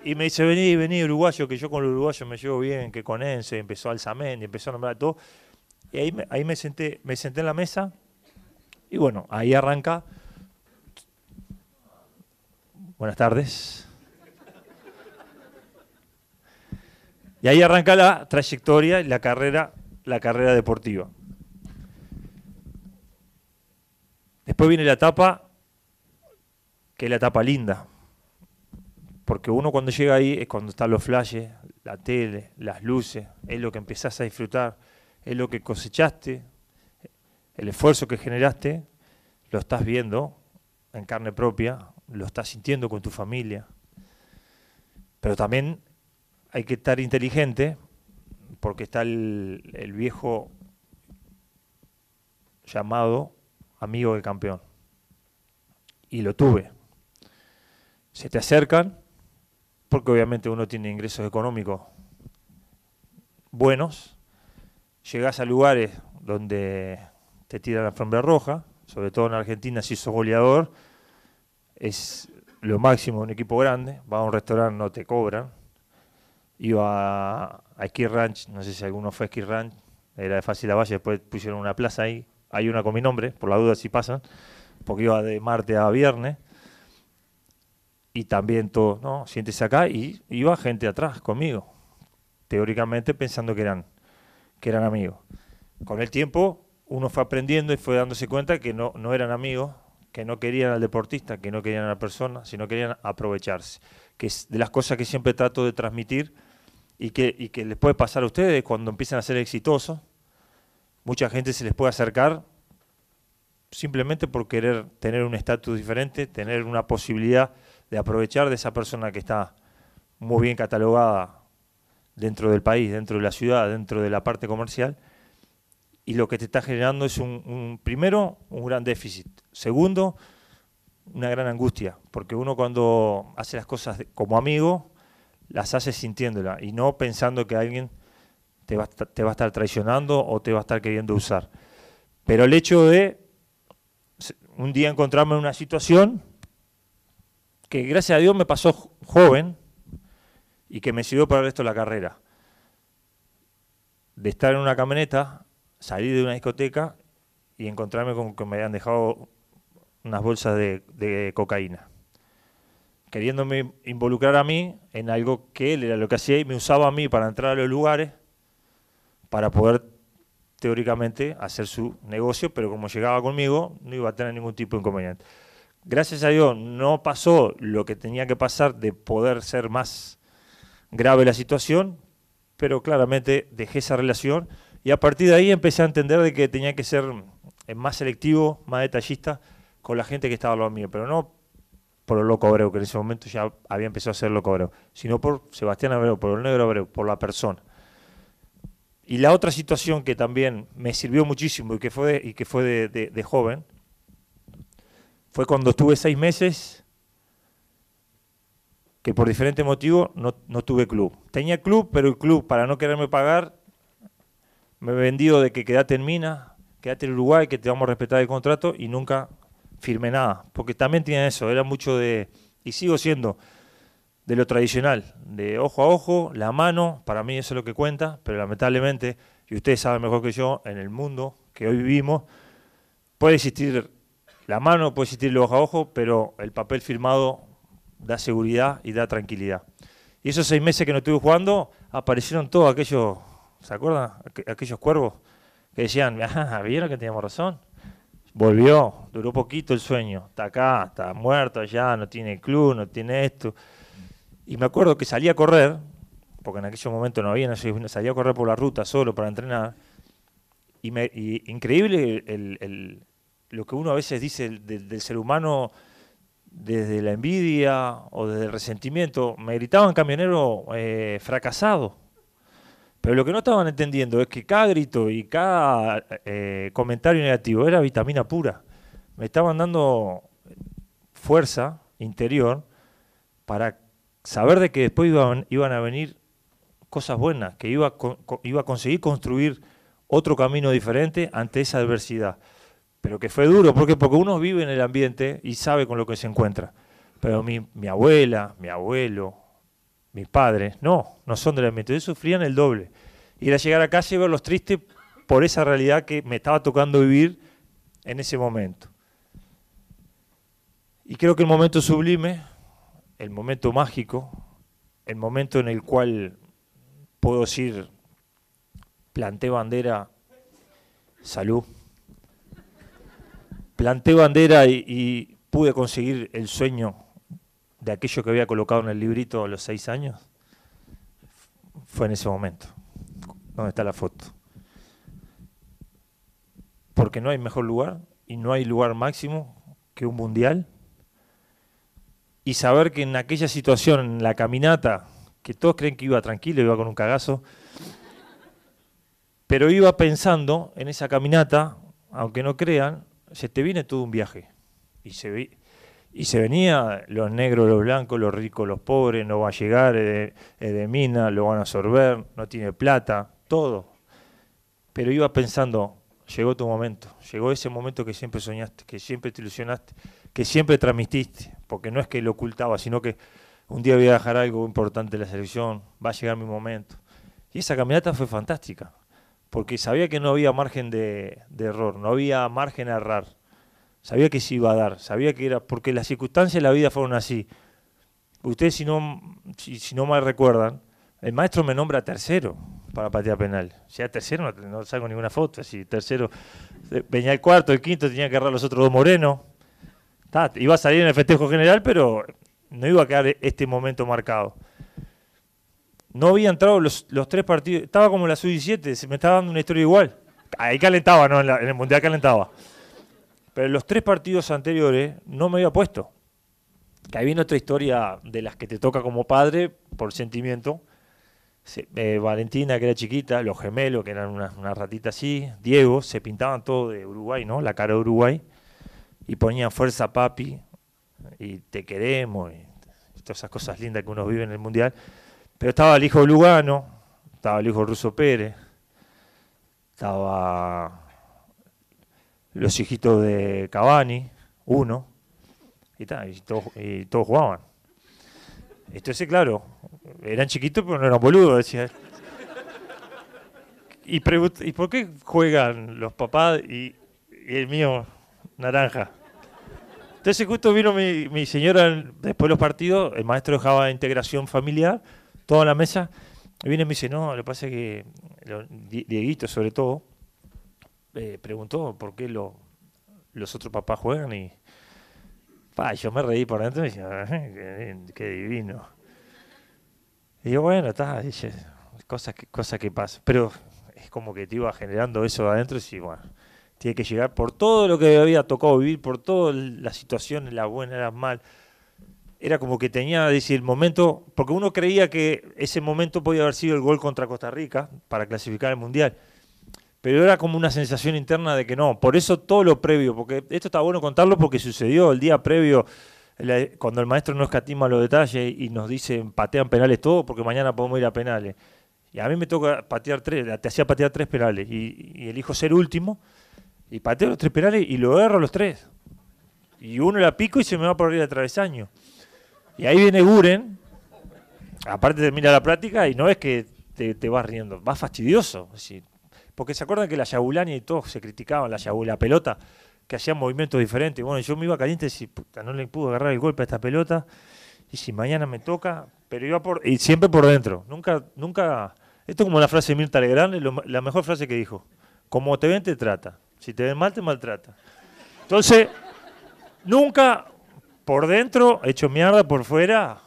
Y me dice, vení, vení, uruguayo, que yo con el uruguayo me llevo bien, que con Ense, empezó Alzamendi, empezó a nombrar todo. Y ahí, ahí me, senté, me senté en la mesa y bueno, ahí arranca. Buenas tardes. Y ahí arranca la trayectoria y la carrera, la carrera deportiva. Después viene la etapa, que es la etapa linda. Porque uno cuando llega ahí es cuando están los flashes, la tele, las luces, es lo que empezás a disfrutar, es lo que cosechaste, el esfuerzo que generaste, lo estás viendo en carne propia, lo estás sintiendo con tu familia. Pero también hay que estar inteligente porque está el, viejo llamado amigo del campeón. Y lo tuve. Se te acercan, porque obviamente uno tiene ingresos económicos buenos, llegas a lugares donde te tiran la alfombra roja, sobre todo en Argentina si sos goleador, es lo máximo un equipo grande, vas a un restaurante, no te cobran, iba a, a Ski Ranch, no sé si alguno fue a Ski Ranch, era de fácil a valle, después pusieron una plaza ahí, hay una con mi nombre, por la duda si pasan, porque iba de martes a viernes, y también todo, ¿no? Siéntese acá, y iba gente atrás conmigo, teóricamente pensando que eran, que eran amigos. Con el tiempo uno fue aprendiendo y fue dándose cuenta que no, no eran amigos, que no querían al deportista, que no querían a la persona, sino querían aprovecharse. Que es de las cosas que siempre trato de transmitir y que, y que les puede pasar a ustedes cuando empiezan a ser exitosos. Mucha gente se les puede acercar simplemente por querer tener un estatus diferente, tener una posibilidad de aprovechar de esa persona que está muy bien catalogada dentro del país, dentro de la ciudad, dentro de la parte comercial, y lo que te está generando es un, primero, un gran déficit. Segundo, una gran angustia, porque uno cuando hace las cosas como amigo, las hace sintiéndola y no pensando que alguien te va, te va a estar traicionando o te va a estar queriendo usar. Pero el hecho de un día encontrarme en una situación que gracias a Dios me pasó joven y que me sirvió para el resto de la carrera. De estar en una camioneta, salir de una discoteca y encontrarme con que me habían dejado unas bolsas de cocaína queriéndome involucrar a mí en algo que él era lo que hacía y me usaba a mí para entrar a los lugares para poder teóricamente hacer su negocio, pero como llegaba conmigo no iba a tener ningún tipo de inconveniente. Gracias a Dios no pasó lo que tenía que pasar de poder ser más grave la situación, pero claramente dejé esa relación y a partir de ahí empecé a entender de que tenía que ser más selectivo, más detallista con la gente que estaba al lado mío, pero no por el Loco Abreu, que en ese momento ya había empezado a ser Loco Abreu, sino por Sebastián Abreu, por el Negro Abreu, por la persona. Y la otra situación que también me sirvió muchísimo y que fue, de, y que fue de, joven, fue cuando estuve seis meses que por diferentes motivos no, no, tuve club. Tenía club, pero el club, para no quererme pagar, me vendió de que quedate en Mina, quedate en Uruguay, que te vamos a respetar el contrato, y nunca firme nada, porque también tiene eso, era mucho de, y sigo siendo, de lo tradicional, de ojo a ojo, la mano, para mí eso es lo que cuenta, pero lamentablemente, y ustedes saben mejor que yo, en el mundo que hoy vivimos, puede existir la mano, puede existir el ojo a ojo, pero el papel firmado da seguridad y da tranquilidad. Y esos seis meses que no estuve jugando, aparecieron todos aquellos, ¿se acuerdan? Aquellos cuervos que decían, ah, ¿vieron que teníamos razón? Volvió, duró poquito el sueño. Está acá, está muerto allá, no tiene club, no tiene esto. Y me acuerdo que salía a correr, porque en aquel momento no había, no salía a correr por la ruta solo para entrenar. Y, increíble lo que uno a veces dice del, ser humano desde la envidia o desde el resentimiento. Me gritaban camionero eh, fracasado. Pero lo que no estaban entendiendo es que cada grito y cada eh, comentario negativo era vitamina pura. Me estaban dando fuerza interior para saber de que después iban, a venir cosas buenas, que iba, iba a conseguir construir otro camino diferente ante esa adversidad. Pero que fue duro, porque porque uno vive en el ambiente y sabe con lo que se encuentra. Pero mi, mi abuela, mi abuelo, mis padres, no, no son del ambiente, ellos sufrían el doble. Ir a llegar a casa y verlos tristes por esa realidad que me estaba tocando vivir en ese momento. Y creo que el momento sublime, el momento mágico, el momento en el cual puedo decir, planté bandera, salud, planté bandera y, pude conseguir el sueño de aquello que había colocado en el librito a los seis años, fue en ese momento, donde está la foto. Porque no hay mejor lugar y no hay lugar máximo que un mundial. Y saber que en aquella situación, en la caminata, que todos creen que iba tranquilo, iba con un cagazo, pero iba pensando en esa caminata, aunque no crean, se te viene todo un viaje. Y se, y se venía los negros, los blancos, los ricos, los pobres, no va a llegar, es de, mina, lo van a absorber, no tiene plata, todo. Pero iba pensando, llegó tu momento, llegó ese momento que siempre soñaste, que siempre te ilusionaste, que siempre transmitiste, porque no es que lo ocultaba, sino que un día voy a dejar algo importante en la selección, va a llegar mi momento. Y esa caminata fue fantástica porque sabía que no había margen de, error, no había margen a errar. Sabía que se iba a dar, sabía que era, porque las circunstancias de la vida fueron así. Ustedes, si no, si, no mal recuerdan, el maestro me nombra tercero para patear penal. Si era tercero, no, saco ninguna foto. Si tercero, eh, venía el cuarto, el quinto, tenía que errar los otros dos morenos. iba a salir en el festejo general, pero no iba a quedar este momento marcado no había entrado los, tres partidos. Estaba como la sub-17, se me estaba dando una historia igual. Ahí calentaba, ¿no? En, el Mundial calentaba. Pero los tres partidos anteriores no me había puesto. Que ahí viene otra historia de las que te toca como padre por sentimiento. Eh, Valentina, que era chiquita, los gemelos, que eran una ratitas así, Diego, se pintaban todo de Uruguay, ¿no? La cara de Uruguay. Y ponían fuerza papi, y te queremos, y todas esas cosas lindas que uno vive en el Mundial. Pero estaba el hijo Lugano, estaba el hijo de Russo Pérez, estaba los hijitos de Cavani, uno, y, todos, jugaban. Entonces, claro, eran chiquitos pero no eran boludos, decía. Y, ¿y por qué juegan los papás y, el mío naranja? Entonces justo vino mi, mi, señora después de los partidos, el maestro dejaba integración familiar toda la mesa, y viene y me dice, no, lo que pasa es que Dieguito sobre todo eh, preguntó por qué lo, los otros papás juegan y pa, yo me reí por dentro y dije, ah, qué, divino. Y yo, bueno, está, cosas que, cosas que pasan. Pero es como que te iba generando eso adentro y bueno, tiene que llegar por todo lo que había tocado vivir, por todas las situaciones, las buenas, las malas era como que tenía, decir, el momento, porque uno creía que ese momento podía haber sido el gol contra Costa Rica para clasificar el Mundial. Pero era como una sensación interna de que no. Por eso todo lo previo, porque esto está bueno contarlo porque sucedió el día previo, cuando el maestro no escatima los detalles y nos dice patean penales todos porque mañana podemos ir a penales. Y a mí me toca patear tres, te hacía patear tres penales y, elijo ser último y pateo los tres penales y lo erro los tres. Y uno la pico y se me va por arriba de travesaño. Y ahí viene Guren, aparte termina la práctica y no es que te, vas riendo, vas fastidioso. Porque se acuerdan que la Yabulani y todos se criticaban, la Yabula, pelota, que hacían movimientos diferentes. Bueno, yo me iba caliente y decía, puta, no le pude agarrar el golpe a esta pelota. Y si mañana me toca, pero iba por. Y siempre por dentro. Nunca, nunca. Esto es como la frase de Mirta Legrand, la mejor frase que dijo. Como te ven, te trata. Si te ven mal, te maltrata. Entonces, nunca por dentro hecho mierda, por fuera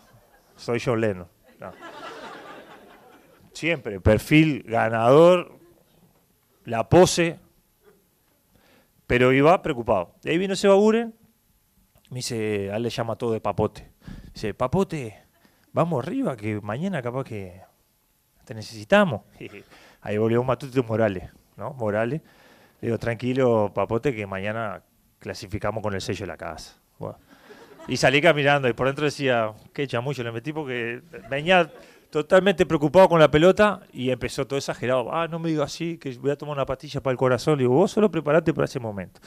soy John Lennon. No. Siempre, perfil ganador, la pose, pero iba preocupado. De ahí vino ese Baguren, me dice, él le llama todo de papote. Dice, papote, vamos arriba, que mañana capaz que te necesitamos. (laughs) Ahí volvió Matute Morales, ¿no? Morales. Le digo, tranquilo, papote, que mañana clasificamos con el sello de la casa. Y salí caminando y por dentro decía, qué chamuyo le metí porque venía totalmente preocupado con la pelota y empezó todo exagerado. Ah, no me digo así, que voy a tomar una pastilla para el corazón. Le digo, vos solo preparate para ese momento.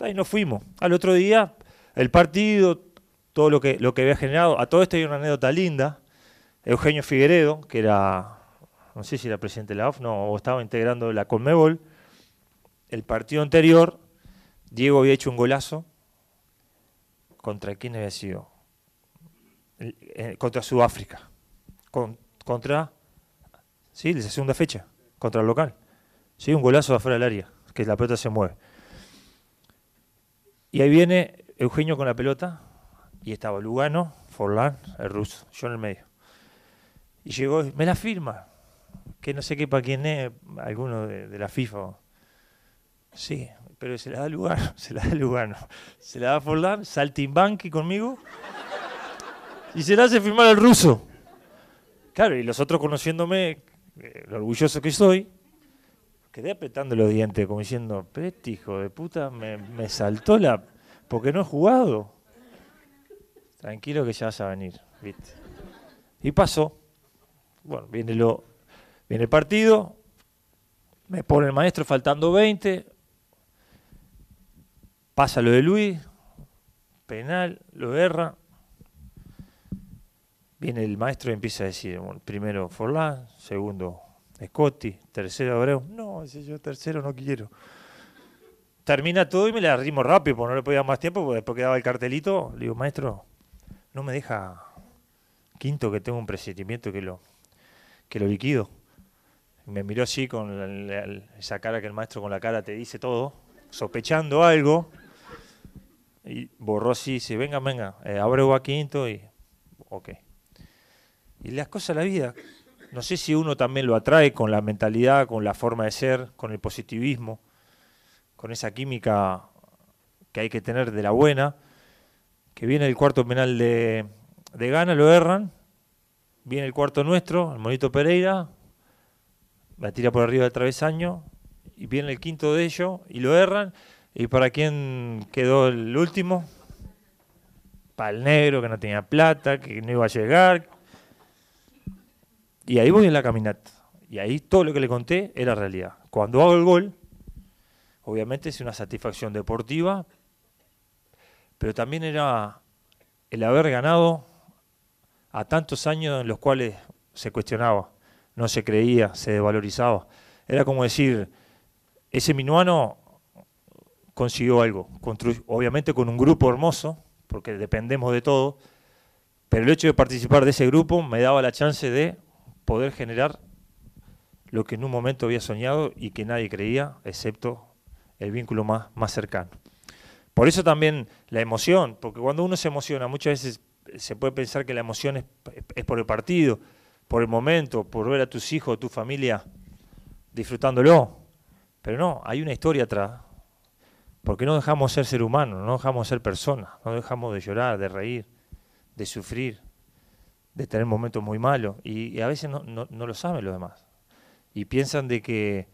Ahí nos fuimos. Al otro día, el partido, todo lo que, lo que había generado. A todo esto hay una anécdota linda. Eugenio Figueredo, que era, no sé si era presidente de la OF, no, o estaba integrando la Conmebol. El partido anterior, Diego había hecho un golazo. ¿Contra quién había sido? Eh, contra Sudáfrica contra, sí, la segunda fecha, contra el local. Sí, un golazo de afuera del área, que la pelota se mueve. Y ahí viene Eugenio con la pelota, y estaba Lugano, Forlán, el ruso, yo en el medio. Y llegó, me la firma, que no sé qué para quién es, alguno de, la FIFA. Sí, pero se la da Lugano, (laughs) se la da Lugano. Se la da Forlán, saltimbanqui conmigo, y se la hace firmar al ruso. Claro, y los otros conociéndome, eh, lo orgulloso que soy, quedé apretando los dientes, como diciendo, este hijo de puta, me, saltó la... porque no he jugado. Tranquilo que ya vas a venir, ¿viste? Y pasó. Bueno, viene, lo, viene el partido, me pone el maestro faltando 20, pasa lo de Luis, penal, lo erra, Viene el maestro y empieza a decir, primero Forlán, segundo Scotty, tercero Abreu. No, ese yo tercero no quiero. Termina todo y me la rimo rápido, porque no le podía dar más tiempo, porque después quedaba el cartelito. Le digo, maestro, no me deja quinto que tengo un presentimiento que lo, que lo liquido. Me miró así con esa cara que el maestro con la cara te dice todo, sospechando algo. Y borró así, dice, venga, venga, eh, Abreu a quinto y ok. Y las cosas de la vida, no sé si uno también lo atrae con la mentalidad, con la forma de ser, con el positivismo, con esa química que hay que tener de la buena, que viene el cuarto penal de, de Gana, lo erran, viene el cuarto nuestro, el Monito Pereira, la tira por arriba del travesaño, y viene el quinto de ellos, y lo erran, y para quién quedó el último, para el negro que no tenía plata, que no iba a llegar, y ahí voy en la caminata. Y ahí todo lo que le conté era realidad. Cuando hago el gol, obviamente es una satisfacción deportiva, pero también era el haber ganado a tantos años en los cuales se cuestionaba, no se creía, se desvalorizaba. Era como decir, ese minuano consiguió algo, obviamente con un grupo hermoso, porque dependemos de todo, pero el hecho de participar de ese grupo me daba la chance de poder generar lo que en un momento había soñado y que nadie creía, excepto el vínculo más, más cercano. Por eso también la emoción, porque cuando uno se emociona, muchas veces se puede pensar que la emoción es, es por el partido, por el momento, por ver a tus hijos, tu familia disfrutándolo. Pero no, hay una historia atrás. Porque no dejamos ser ser humano, no dejamos ser personas, no dejamos de llorar, de reír, de sufrir, de tener momentos muy malos y, a veces no, no, lo saben los demás. Y piensan de que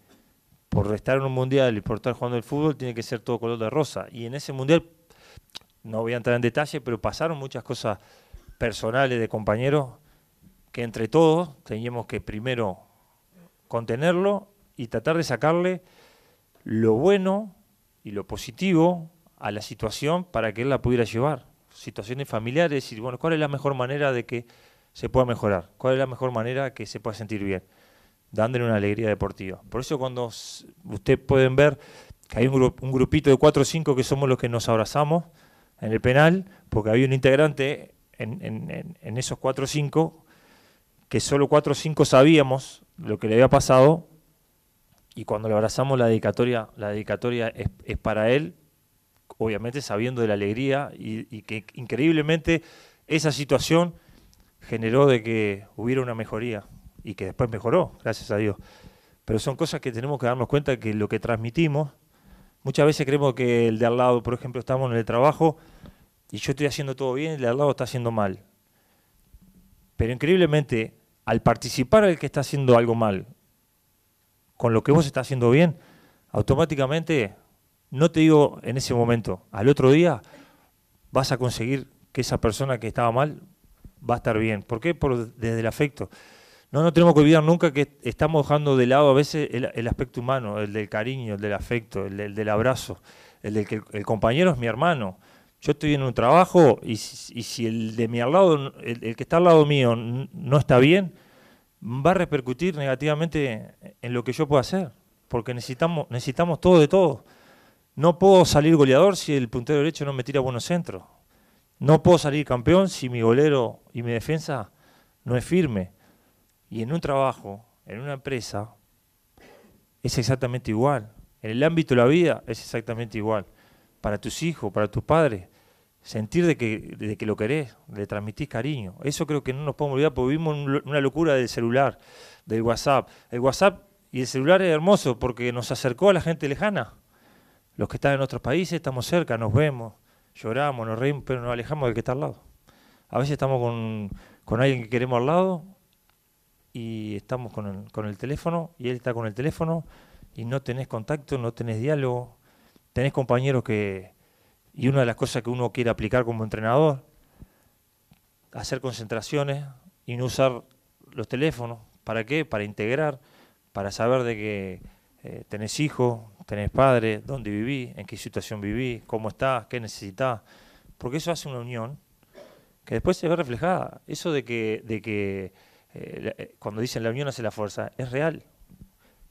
por estar en un mundial y por estar jugando el fútbol tiene que ser todo color de rosa. Y en ese mundial, no voy a entrar en detalle, pero pasaron muchas cosas personales de compañeros que entre todos teníamos que primero contenerlo y tratar de sacarle lo bueno y lo positivo a la situación para que él la pudiera llevar. Situaciones familiares y bueno, ¿cuál es la mejor manera de que se pueda mejorar? ¿Cuál es la mejor manera que se pueda sentir bien? Dándole una alegría deportiva. Por eso cuando ustedes pueden ver que hay un, un grupito de cuatro o cinco que somos los que nos abrazamos en el penal, porque había un integrante en, en, esos cuatro o cinco que solo cuatro o cinco sabíamos lo que le había pasado y cuando le abrazamos la dedicatoria, la dedicatoria es, es para él, obviamente sabiendo de la alegría y, que increíblemente esa situación generó de que hubiera una mejoría y que después mejoró, gracias a Dios. Pero son cosas que tenemos que darnos cuenta que lo que transmitimos, muchas veces creemos que el de al lado, por ejemplo, estamos en el trabajo y yo estoy haciendo todo bien, el de al lado está haciendo mal. Pero increíblemente, al participar el que está haciendo algo mal, con lo que vos estás haciendo bien, automáticamente, no te digo en ese momento, al otro día vas a conseguir que esa persona que estaba mal va a estar bien. ¿Por qué? Por, desde el afecto. No nos tenemos que olvidar nunca que estamos dejando de lado a veces el, aspecto humano, el del cariño, el del afecto, el del, abrazo, el del que el, compañero es mi hermano. Yo estoy en un trabajo y, si el de mi al lado, el, que está al lado mío no está bien, va a repercutir negativamente en lo que yo puedo hacer, porque necesitamos, necesitamos todo de todo. No puedo salir goleador si el puntero derecho no me tira buenos centros. No puedo salir campeón si mi golero y mi defensa no es firme. Y en un trabajo, en una empresa, es exactamente igual. En el ámbito de la vida es exactamente igual. Para tus hijos, para tus padres, sentir de que, de que lo querés, le transmitís cariño. Eso creo que no nos podemos olvidar porque vivimos una locura del celular, del WhatsApp. El WhatsApp y el celular es hermoso porque nos acercó a la gente lejana. Los que están en otros países estamos cerca, nos vemos, lloramos, nos reímos, pero nos alejamos del que está al lado. A veces estamos con, con alguien que queremos al lado y estamos con el, con el teléfono y él está con el teléfono y no tenés contacto, no tenés diálogo, tenés compañeros que, y una de las cosas que uno quiere aplicar como entrenador, hacer concentraciones y no usar los teléfonos. ¿Para qué? Para integrar, para saber de que eh, tenés hijos, tenés padres, dónde viví, en qué situación viví, cómo estás, qué necesitas. Porque eso hace una unión que después se ve reflejada. Eso de que, de que eh, eh, cuando dicen la unión hace la fuerza, es real.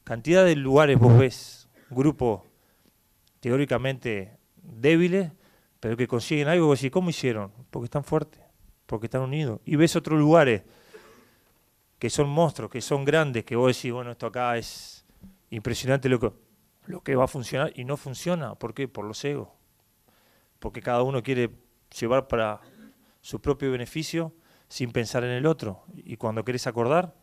Cantidad de lugares vos ves, grupos teóricamente débiles, pero que consiguen algo, vos decís, ¿cómo hicieron? Porque están fuertes, porque están unidos. Y ves otros lugares que son monstruos, que son grandes, que vos decís, bueno, esto acá es impresionante lo que, lo que va a funcionar y no funciona. ¿Por qué? Por los egos. Porque cada uno quiere llevar para su propio beneficio sin pensar en el otro. Y cuando querés acordar,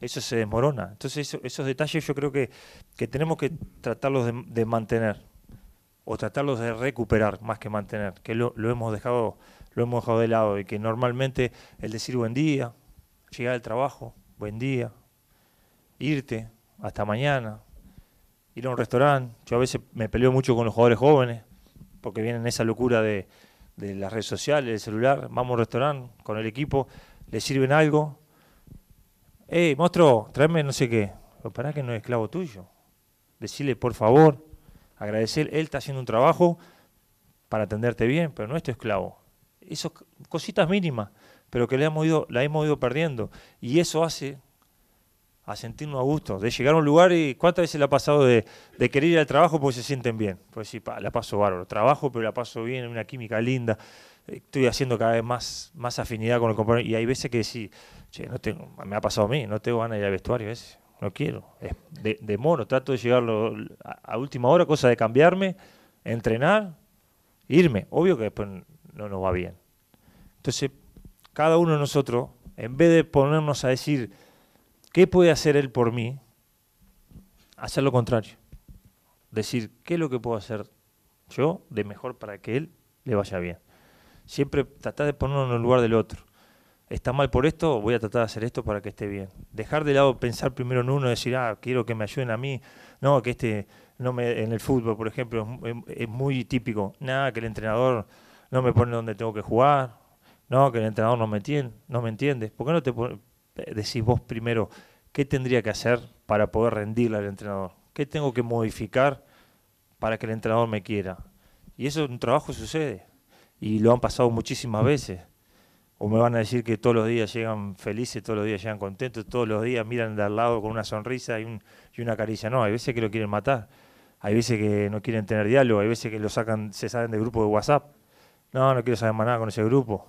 eso se desmorona. Entonces esos detalles yo creo que, que tenemos que tratarlos de mantener o tratarlos de recuperar más que mantener, que lo, hemos dejado lo hemos dejado de lado y que normalmente el decir buen día, llegar al trabajo, buen día, irte, hasta mañana, ir a un restaurante. Yo a veces me peleo mucho con los jugadores jóvenes porque vienen esa locura de, las redes sociales, del celular. Vamos a un restaurante con el equipo, le sirven algo. Hey, monstruo, tráeme no sé qué. Pero para que no es esclavo tuyo. Decirle por favor, agradecer, él está haciendo un trabajo para atenderte bien, pero no es tu esclavo. Esas cositas mínimas, pero que le hemos ido, la hemos ido perdiendo. Y eso hace a sentirnos a gusto, de llegar a un lugar y cuántas veces le ha pasado de, querer ir al trabajo porque se sienten bien. Pues sí, la paso bárbaro, trabajo, pero la paso bien, una química linda, estoy haciendo cada vez más, más afinidad con el compañero. Y hay veces que sí, che, no tengo, me ha pasado a mí, no tengo ganas de ir al vestuario a veces no quiero. De, de mono, trato de llegar a, última hora, cosa de cambiarme, entrenar, irme. Obvio que después no nos va bien. Entonces, cada uno de nosotros, en vez de ponernos a decir, ¿qué puede hacer él por mí? Hacer lo contrario. Decir, ¿qué es lo que puedo hacer yo de mejor para que él le vaya bien? Siempre tratar de ponernos en el lugar del otro está mal por esto, voy a tratar de hacer esto para que esté bien. Dejar de lado pensar primero en uno, decir, ah, quiero que me ayuden a mí. No, que este, no me, en el fútbol, por ejemplo, es, muy típico. Nada, que el entrenador no me pone donde tengo que jugar. No, que el entrenador no me entiende. No me entiende. ¿Por qué no te decís vos primero qué tendría que hacer para poder rendirle al entrenador? ¿Qué tengo que modificar para que el entrenador me quiera? Y eso en un trabajo sucede. Y lo han pasado muchísimas veces o me van a decir que todos los días llegan felices, todos los días llegan contentos, todos los días miran de al lado con una sonrisa y, un, y una caricia. No, hay veces que lo quieren matar, hay veces que no quieren tener diálogo, hay veces que lo sacan, se salen del grupo de WhatsApp. No, no quiero saber más nada con ese grupo.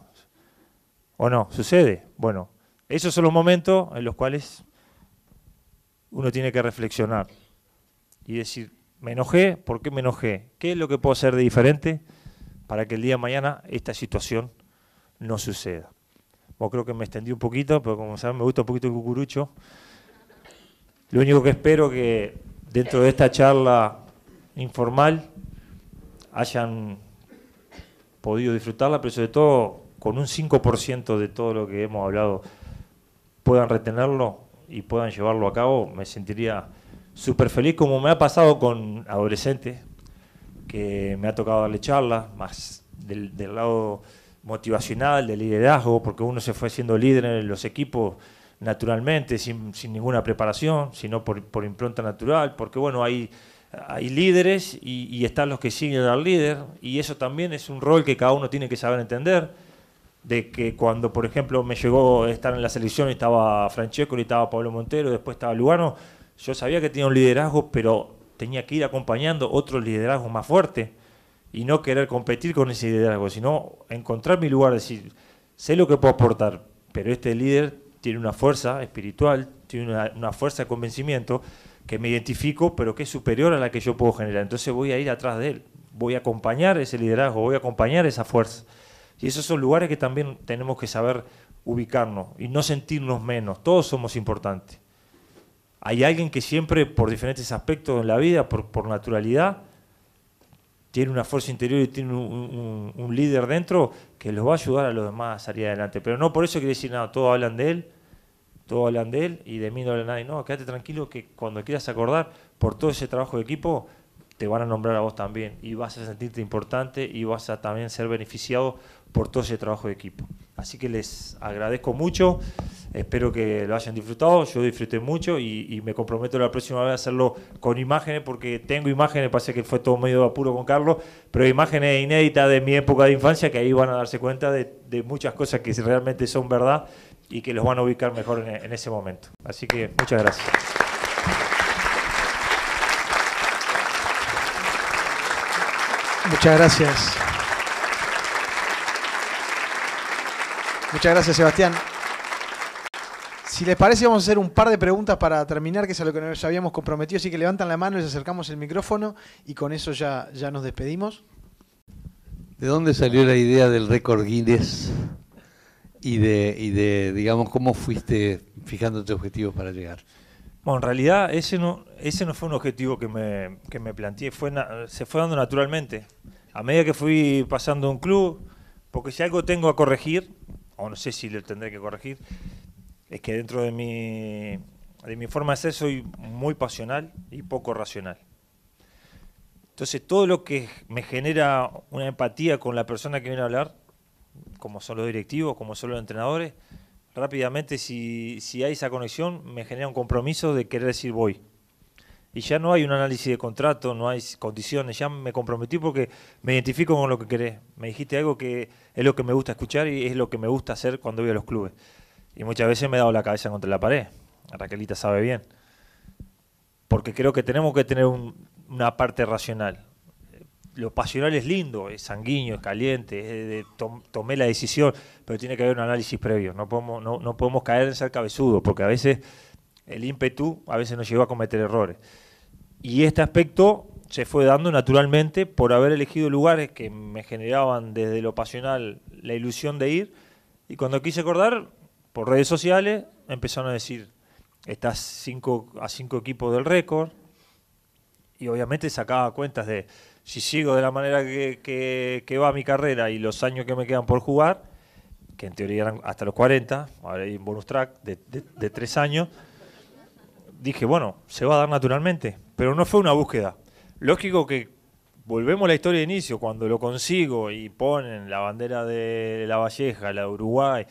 ¿O no? ¿Sucede? Bueno, esos son los momentos en los cuales uno tiene que reflexionar y decir, me enojé, ¿por qué me enojé? ¿Qué es lo que puedo hacer de diferente para que el día de mañana esta situación no suceda? Bueno, creo que me extendí un poquito, pero como saben me gusta un poquito el cucurucho. Lo único que espero que dentro de esta charla informal hayan podido disfrutarla, pero sobre todo con un 5% de todo lo que hemos hablado puedan retenerlo y puedan llevarlo a cabo, me sentiría súper feliz como me ha pasado con adolescentes, que me ha tocado darle charlas, más del, lado motivacional, de liderazgo, porque uno se fue siendo líder en los equipos naturalmente, sin, ninguna preparación, sino por, impronta natural, porque bueno, hay, hay líderes y, y, están los que siguen al líder, y eso también es un rol que cada uno tiene que saber entender, de que cuando, por ejemplo, me llegó estar en la selección, estaba Francesco y estaba Pablo Montero, después estaba Lugano, yo sabía que tenía un liderazgo, pero tenía que ir acompañando otro liderazgo más fuerte y no querer competir con ese liderazgo, sino encontrar mi lugar, decir, sé lo que puedo aportar, pero este líder tiene una fuerza espiritual, tiene una, fuerza de convencimiento que me identifico, pero que es superior a la que yo puedo generar. Entonces voy a ir atrás de él, voy a acompañar ese liderazgo, voy a acompañar esa fuerza. Y esos son lugares que también tenemos que saber ubicarnos y no sentirnos menos. Todos somos importantes hay alguien que siempre, por diferentes aspectos en la vida, por, naturalidad, tiene una fuerza interior y tiene un, líder dentro que los va a ayudar a los demás a salir adelante. Pero no por eso quiere decir nada, todos hablan de él, todos hablan de él y de mí no habla nadie. No, quédate tranquilo que cuando quieras acordar por todo ese trabajo de equipo, te van a nombrar a vos también y vas a sentirte importante y vas a también ser beneficiado por todo ese trabajo de equipo. Así que les agradezco mucho, espero que lo hayan disfrutado, yo disfruté mucho y, me comprometo la próxima vez a hacerlo con imágenes porque tengo imágenes, parece que fue todo medio apuro con Carlos, pero imágenes inéditas de mi época de infancia que ahí van a darse cuenta de, muchas cosas que realmente son verdad y que los van a ubicar mejor en, en ese momento. Así que muchas gracias. Muchas gracias. Muchas gracias, Sebastián. Si les parece, vamos a hacer un par de preguntas para terminar, que es a lo que nos habíamos comprometido. Así que levantan la mano, les acercamos el micrófono y con eso ya, ya nos despedimos. ¿De dónde salió la idea del récord Guinness y de, y de, digamos, cómo fuiste fijándote objetivos para llegar? Bueno, en realidad ese no, ese no fue un objetivo que me, que me planteé, fue se fue dando naturalmente. A medida que fui pasando un club, porque si algo tengo a corregir, o no sé si lo tendré que corregir, es que dentro de mi, de mi forma de ser soy muy pasional y poco racional. Entonces todo lo que me genera una empatía con la persona que viene a hablar, como son los directivos, como son los entrenadores, rápidamente si, si hay esa conexión me genera un compromiso de querer decir voy y ya no hay un análisis de contrato, no hay condiciones, ya me comprometí porque me identifico con lo que querés. Me dijiste algo que es lo que me gusta escuchar y es lo que me gusta hacer cuando voy a los clubes. Y muchas veces me he dado la cabeza contra la pared. Raquelita sabe bien. Porque creo que tenemos que tener una parte racional. Lo pasional es lindo, es sanguíneo, es caliente, tomé la decisión, pero tiene que haber un análisis previo. No podemos, no, no podemos caer en ser cabezudo, porque a veces el ímpetu a veces nos lleva a cometer errores. Y este aspecto se fue dando naturalmente por haber elegido lugares que me generaban desde lo pasional la ilusión de ir. Y cuando quise acordar, por redes sociales, empezaron a decir, estás cinco, a cinco equipos del récord. Y obviamente sacaba cuentas de si sigo de la manera que, que, va mi carrera y los años que me quedan por jugar, que en teoría eran hasta los 40, ahora hay un bonus track de, de tres años, dije, bueno, se va a dar naturalmente, pero no fue una búsqueda. Lógico que volvemos a la historia de inicio, cuando lo consigo y ponen la bandera de La Valleja, la de Uruguay,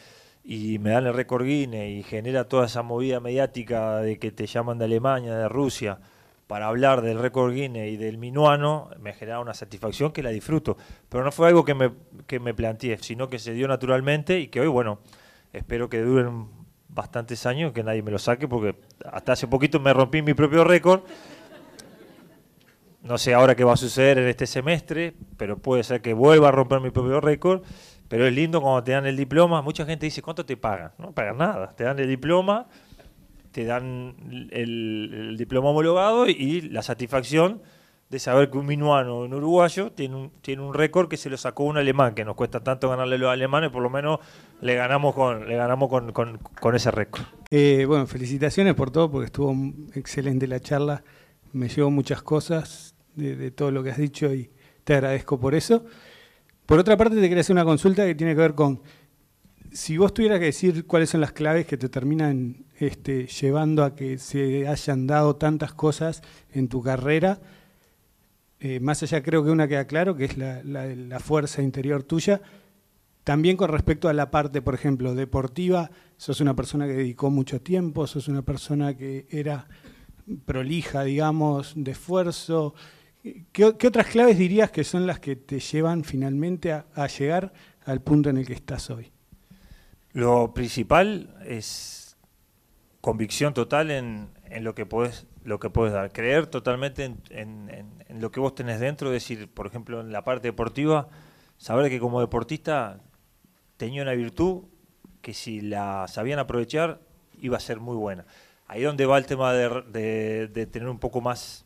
y me dan el récord Guinness y genera toda esa movida mediática de que te llaman de Alemania, de Rusia, para hablar del récord Guinness y del minuano, me genera una satisfacción que la disfruto. Pero no fue algo que me, que me planteé, sino que se dio naturalmente y que hoy, bueno, espero que duren bastantes años que nadie me lo saque porque hasta hace poquito me rompí mi propio récord. No sé ahora qué va a suceder en este semestre, pero puede ser que vuelva a romper mi propio récord. Pero es lindo cuando te dan el diploma. Mucha gente dice, ¿cuánto te pagan? No pagan nada. Te dan el diploma, te dan el, diploma homologado y la satisfacción de saber que un minuano, un uruguayo, tiene un, tiene un récord que se lo sacó un alemán, que nos cuesta tanto ganarle a los alemanes, por lo menos le ganamos con, le ganamos con, con, ese récord. Eh, bueno, felicitaciones por todo, porque estuvo excelente la charla. Me llevó muchas cosas de, de todo lo que has dicho y te agradezco por eso. Por otra parte, te quería hacer una consulta que tiene que ver con si vos tuvieras que decir cuáles son las claves que te terminan este, llevando a que se hayan dado tantas cosas en tu carrera, eh, más allá creo que una queda claro, que es la, fuerza interior tuya, también con respecto a la parte, por ejemplo, deportiva, sos una persona que dedicó mucho tiempo, sos una persona que era prolija, digamos, de esfuerzo. ¿Qué, otras claves dirías que son las que te llevan finalmente a, llegar al punto en el que estás hoy? Lo principal es convicción total en, en lo que puedes lo que puedes dar, creer totalmente en, lo que vos tenés dentro, decir, por ejemplo, en la parte deportiva, saber que como deportista tenía una virtud que si la sabían aprovechar iba a ser muy buena. Ahí donde va el tema de, de tener un poco más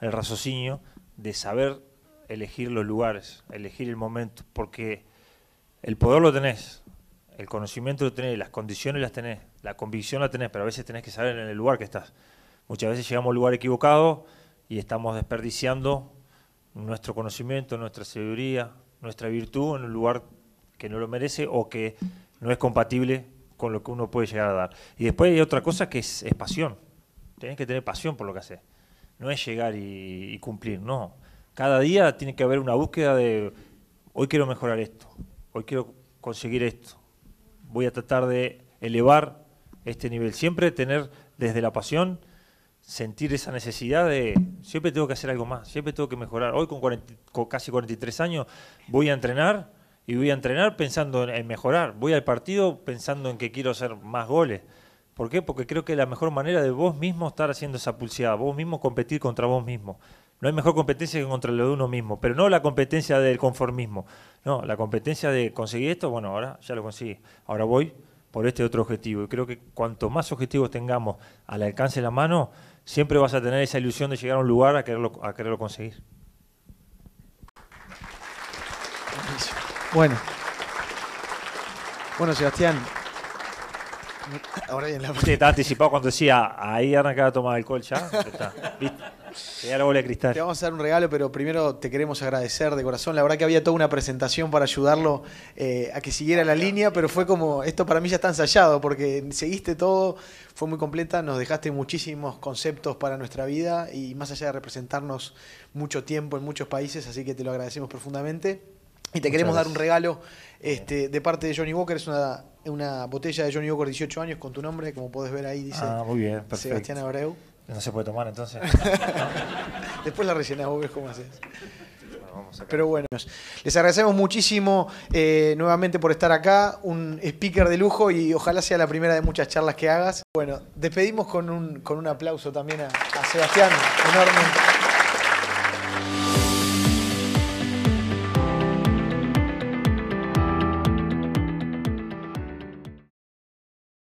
el raciocinio, de saber elegir los lugares, elegir el momento, porque el poder lo tenés, el conocimiento lo tenés, las condiciones las tenés, la convicción la tenés, pero a veces tenés que saber en el lugar que estás. Muchas veces llegamos al lugar equivocado y estamos desperdiciando nuestro conocimiento, nuestra sabiduría, nuestra virtud en un lugar que no lo merece o que no es compatible con lo que uno puede llegar a dar. Y después hay otra cosa que es, es pasión. Tenés que tener pasión por lo que haces. No es llegar y, y cumplir, no. Cada día tiene que haber una búsqueda de, hoy quiero mejorar esto, hoy quiero conseguir esto, voy a tratar de elevar este nivel. Siempre tener desde la pasión, sentir esa necesidad de, siempre tengo que hacer algo más, siempre tengo que mejorar. Hoy con, 40, con casi 43 años voy a entrenar y voy a entrenar pensando en, mejorar. Voy al partido pensando en que quiero hacer más goles. ¿Por qué? Porque creo que la mejor manera de vos mismo estar haciendo esa pulseada, vos mismo competir contra vos mismo. No hay mejor competencia que contra lo de uno mismo, pero no la competencia del conformismo. No, la competencia de conseguir esto, bueno, ahora ya lo conseguí. Ahora voy por este otro objetivo. Y creo que cuanto más objetivos tengamos al alcance de la mano, siempre vas a tener esa ilusión de llegar a un lugar a quererlo, a quererlo conseguir. Bueno. Bueno, Sebastián. Ahora bien la sí, estaba anticipado cuando decía ahí arrancaba a tomar alcohol ya. Está. ¿Viste? La bola de cristal. Te vamos a dar un regalo, pero primero te queremos agradecer de corazón. La verdad que había toda una presentación para ayudarlo eh, a que siguiera la línea, pero fue como, esto para mí ya está ensayado, porque seguiste todo, fue muy completa, nos dejaste muchísimos conceptos para nuestra vida y más allá de representarnos mucho tiempo en muchos países, así que te lo agradecemos profundamente. Y te Muchas queremos gracias. dar un regalo este, de parte de Johnny Walker, es una, una botella de Johnny Walker 18 años con tu nombre, como podés ver ahí, dice ah, muy bien, perfecto. Sebastián Abreu. No se puede tomar entonces. (laughs) Después la rellenás, vos ves cómo haces. Pero bueno, les agradecemos muchísimo eh, nuevamente por estar acá, un speaker de lujo y ojalá sea la primera de muchas charlas que hagas. Bueno, despedimos con un, con un aplauso también a, a Sebastián, enorme.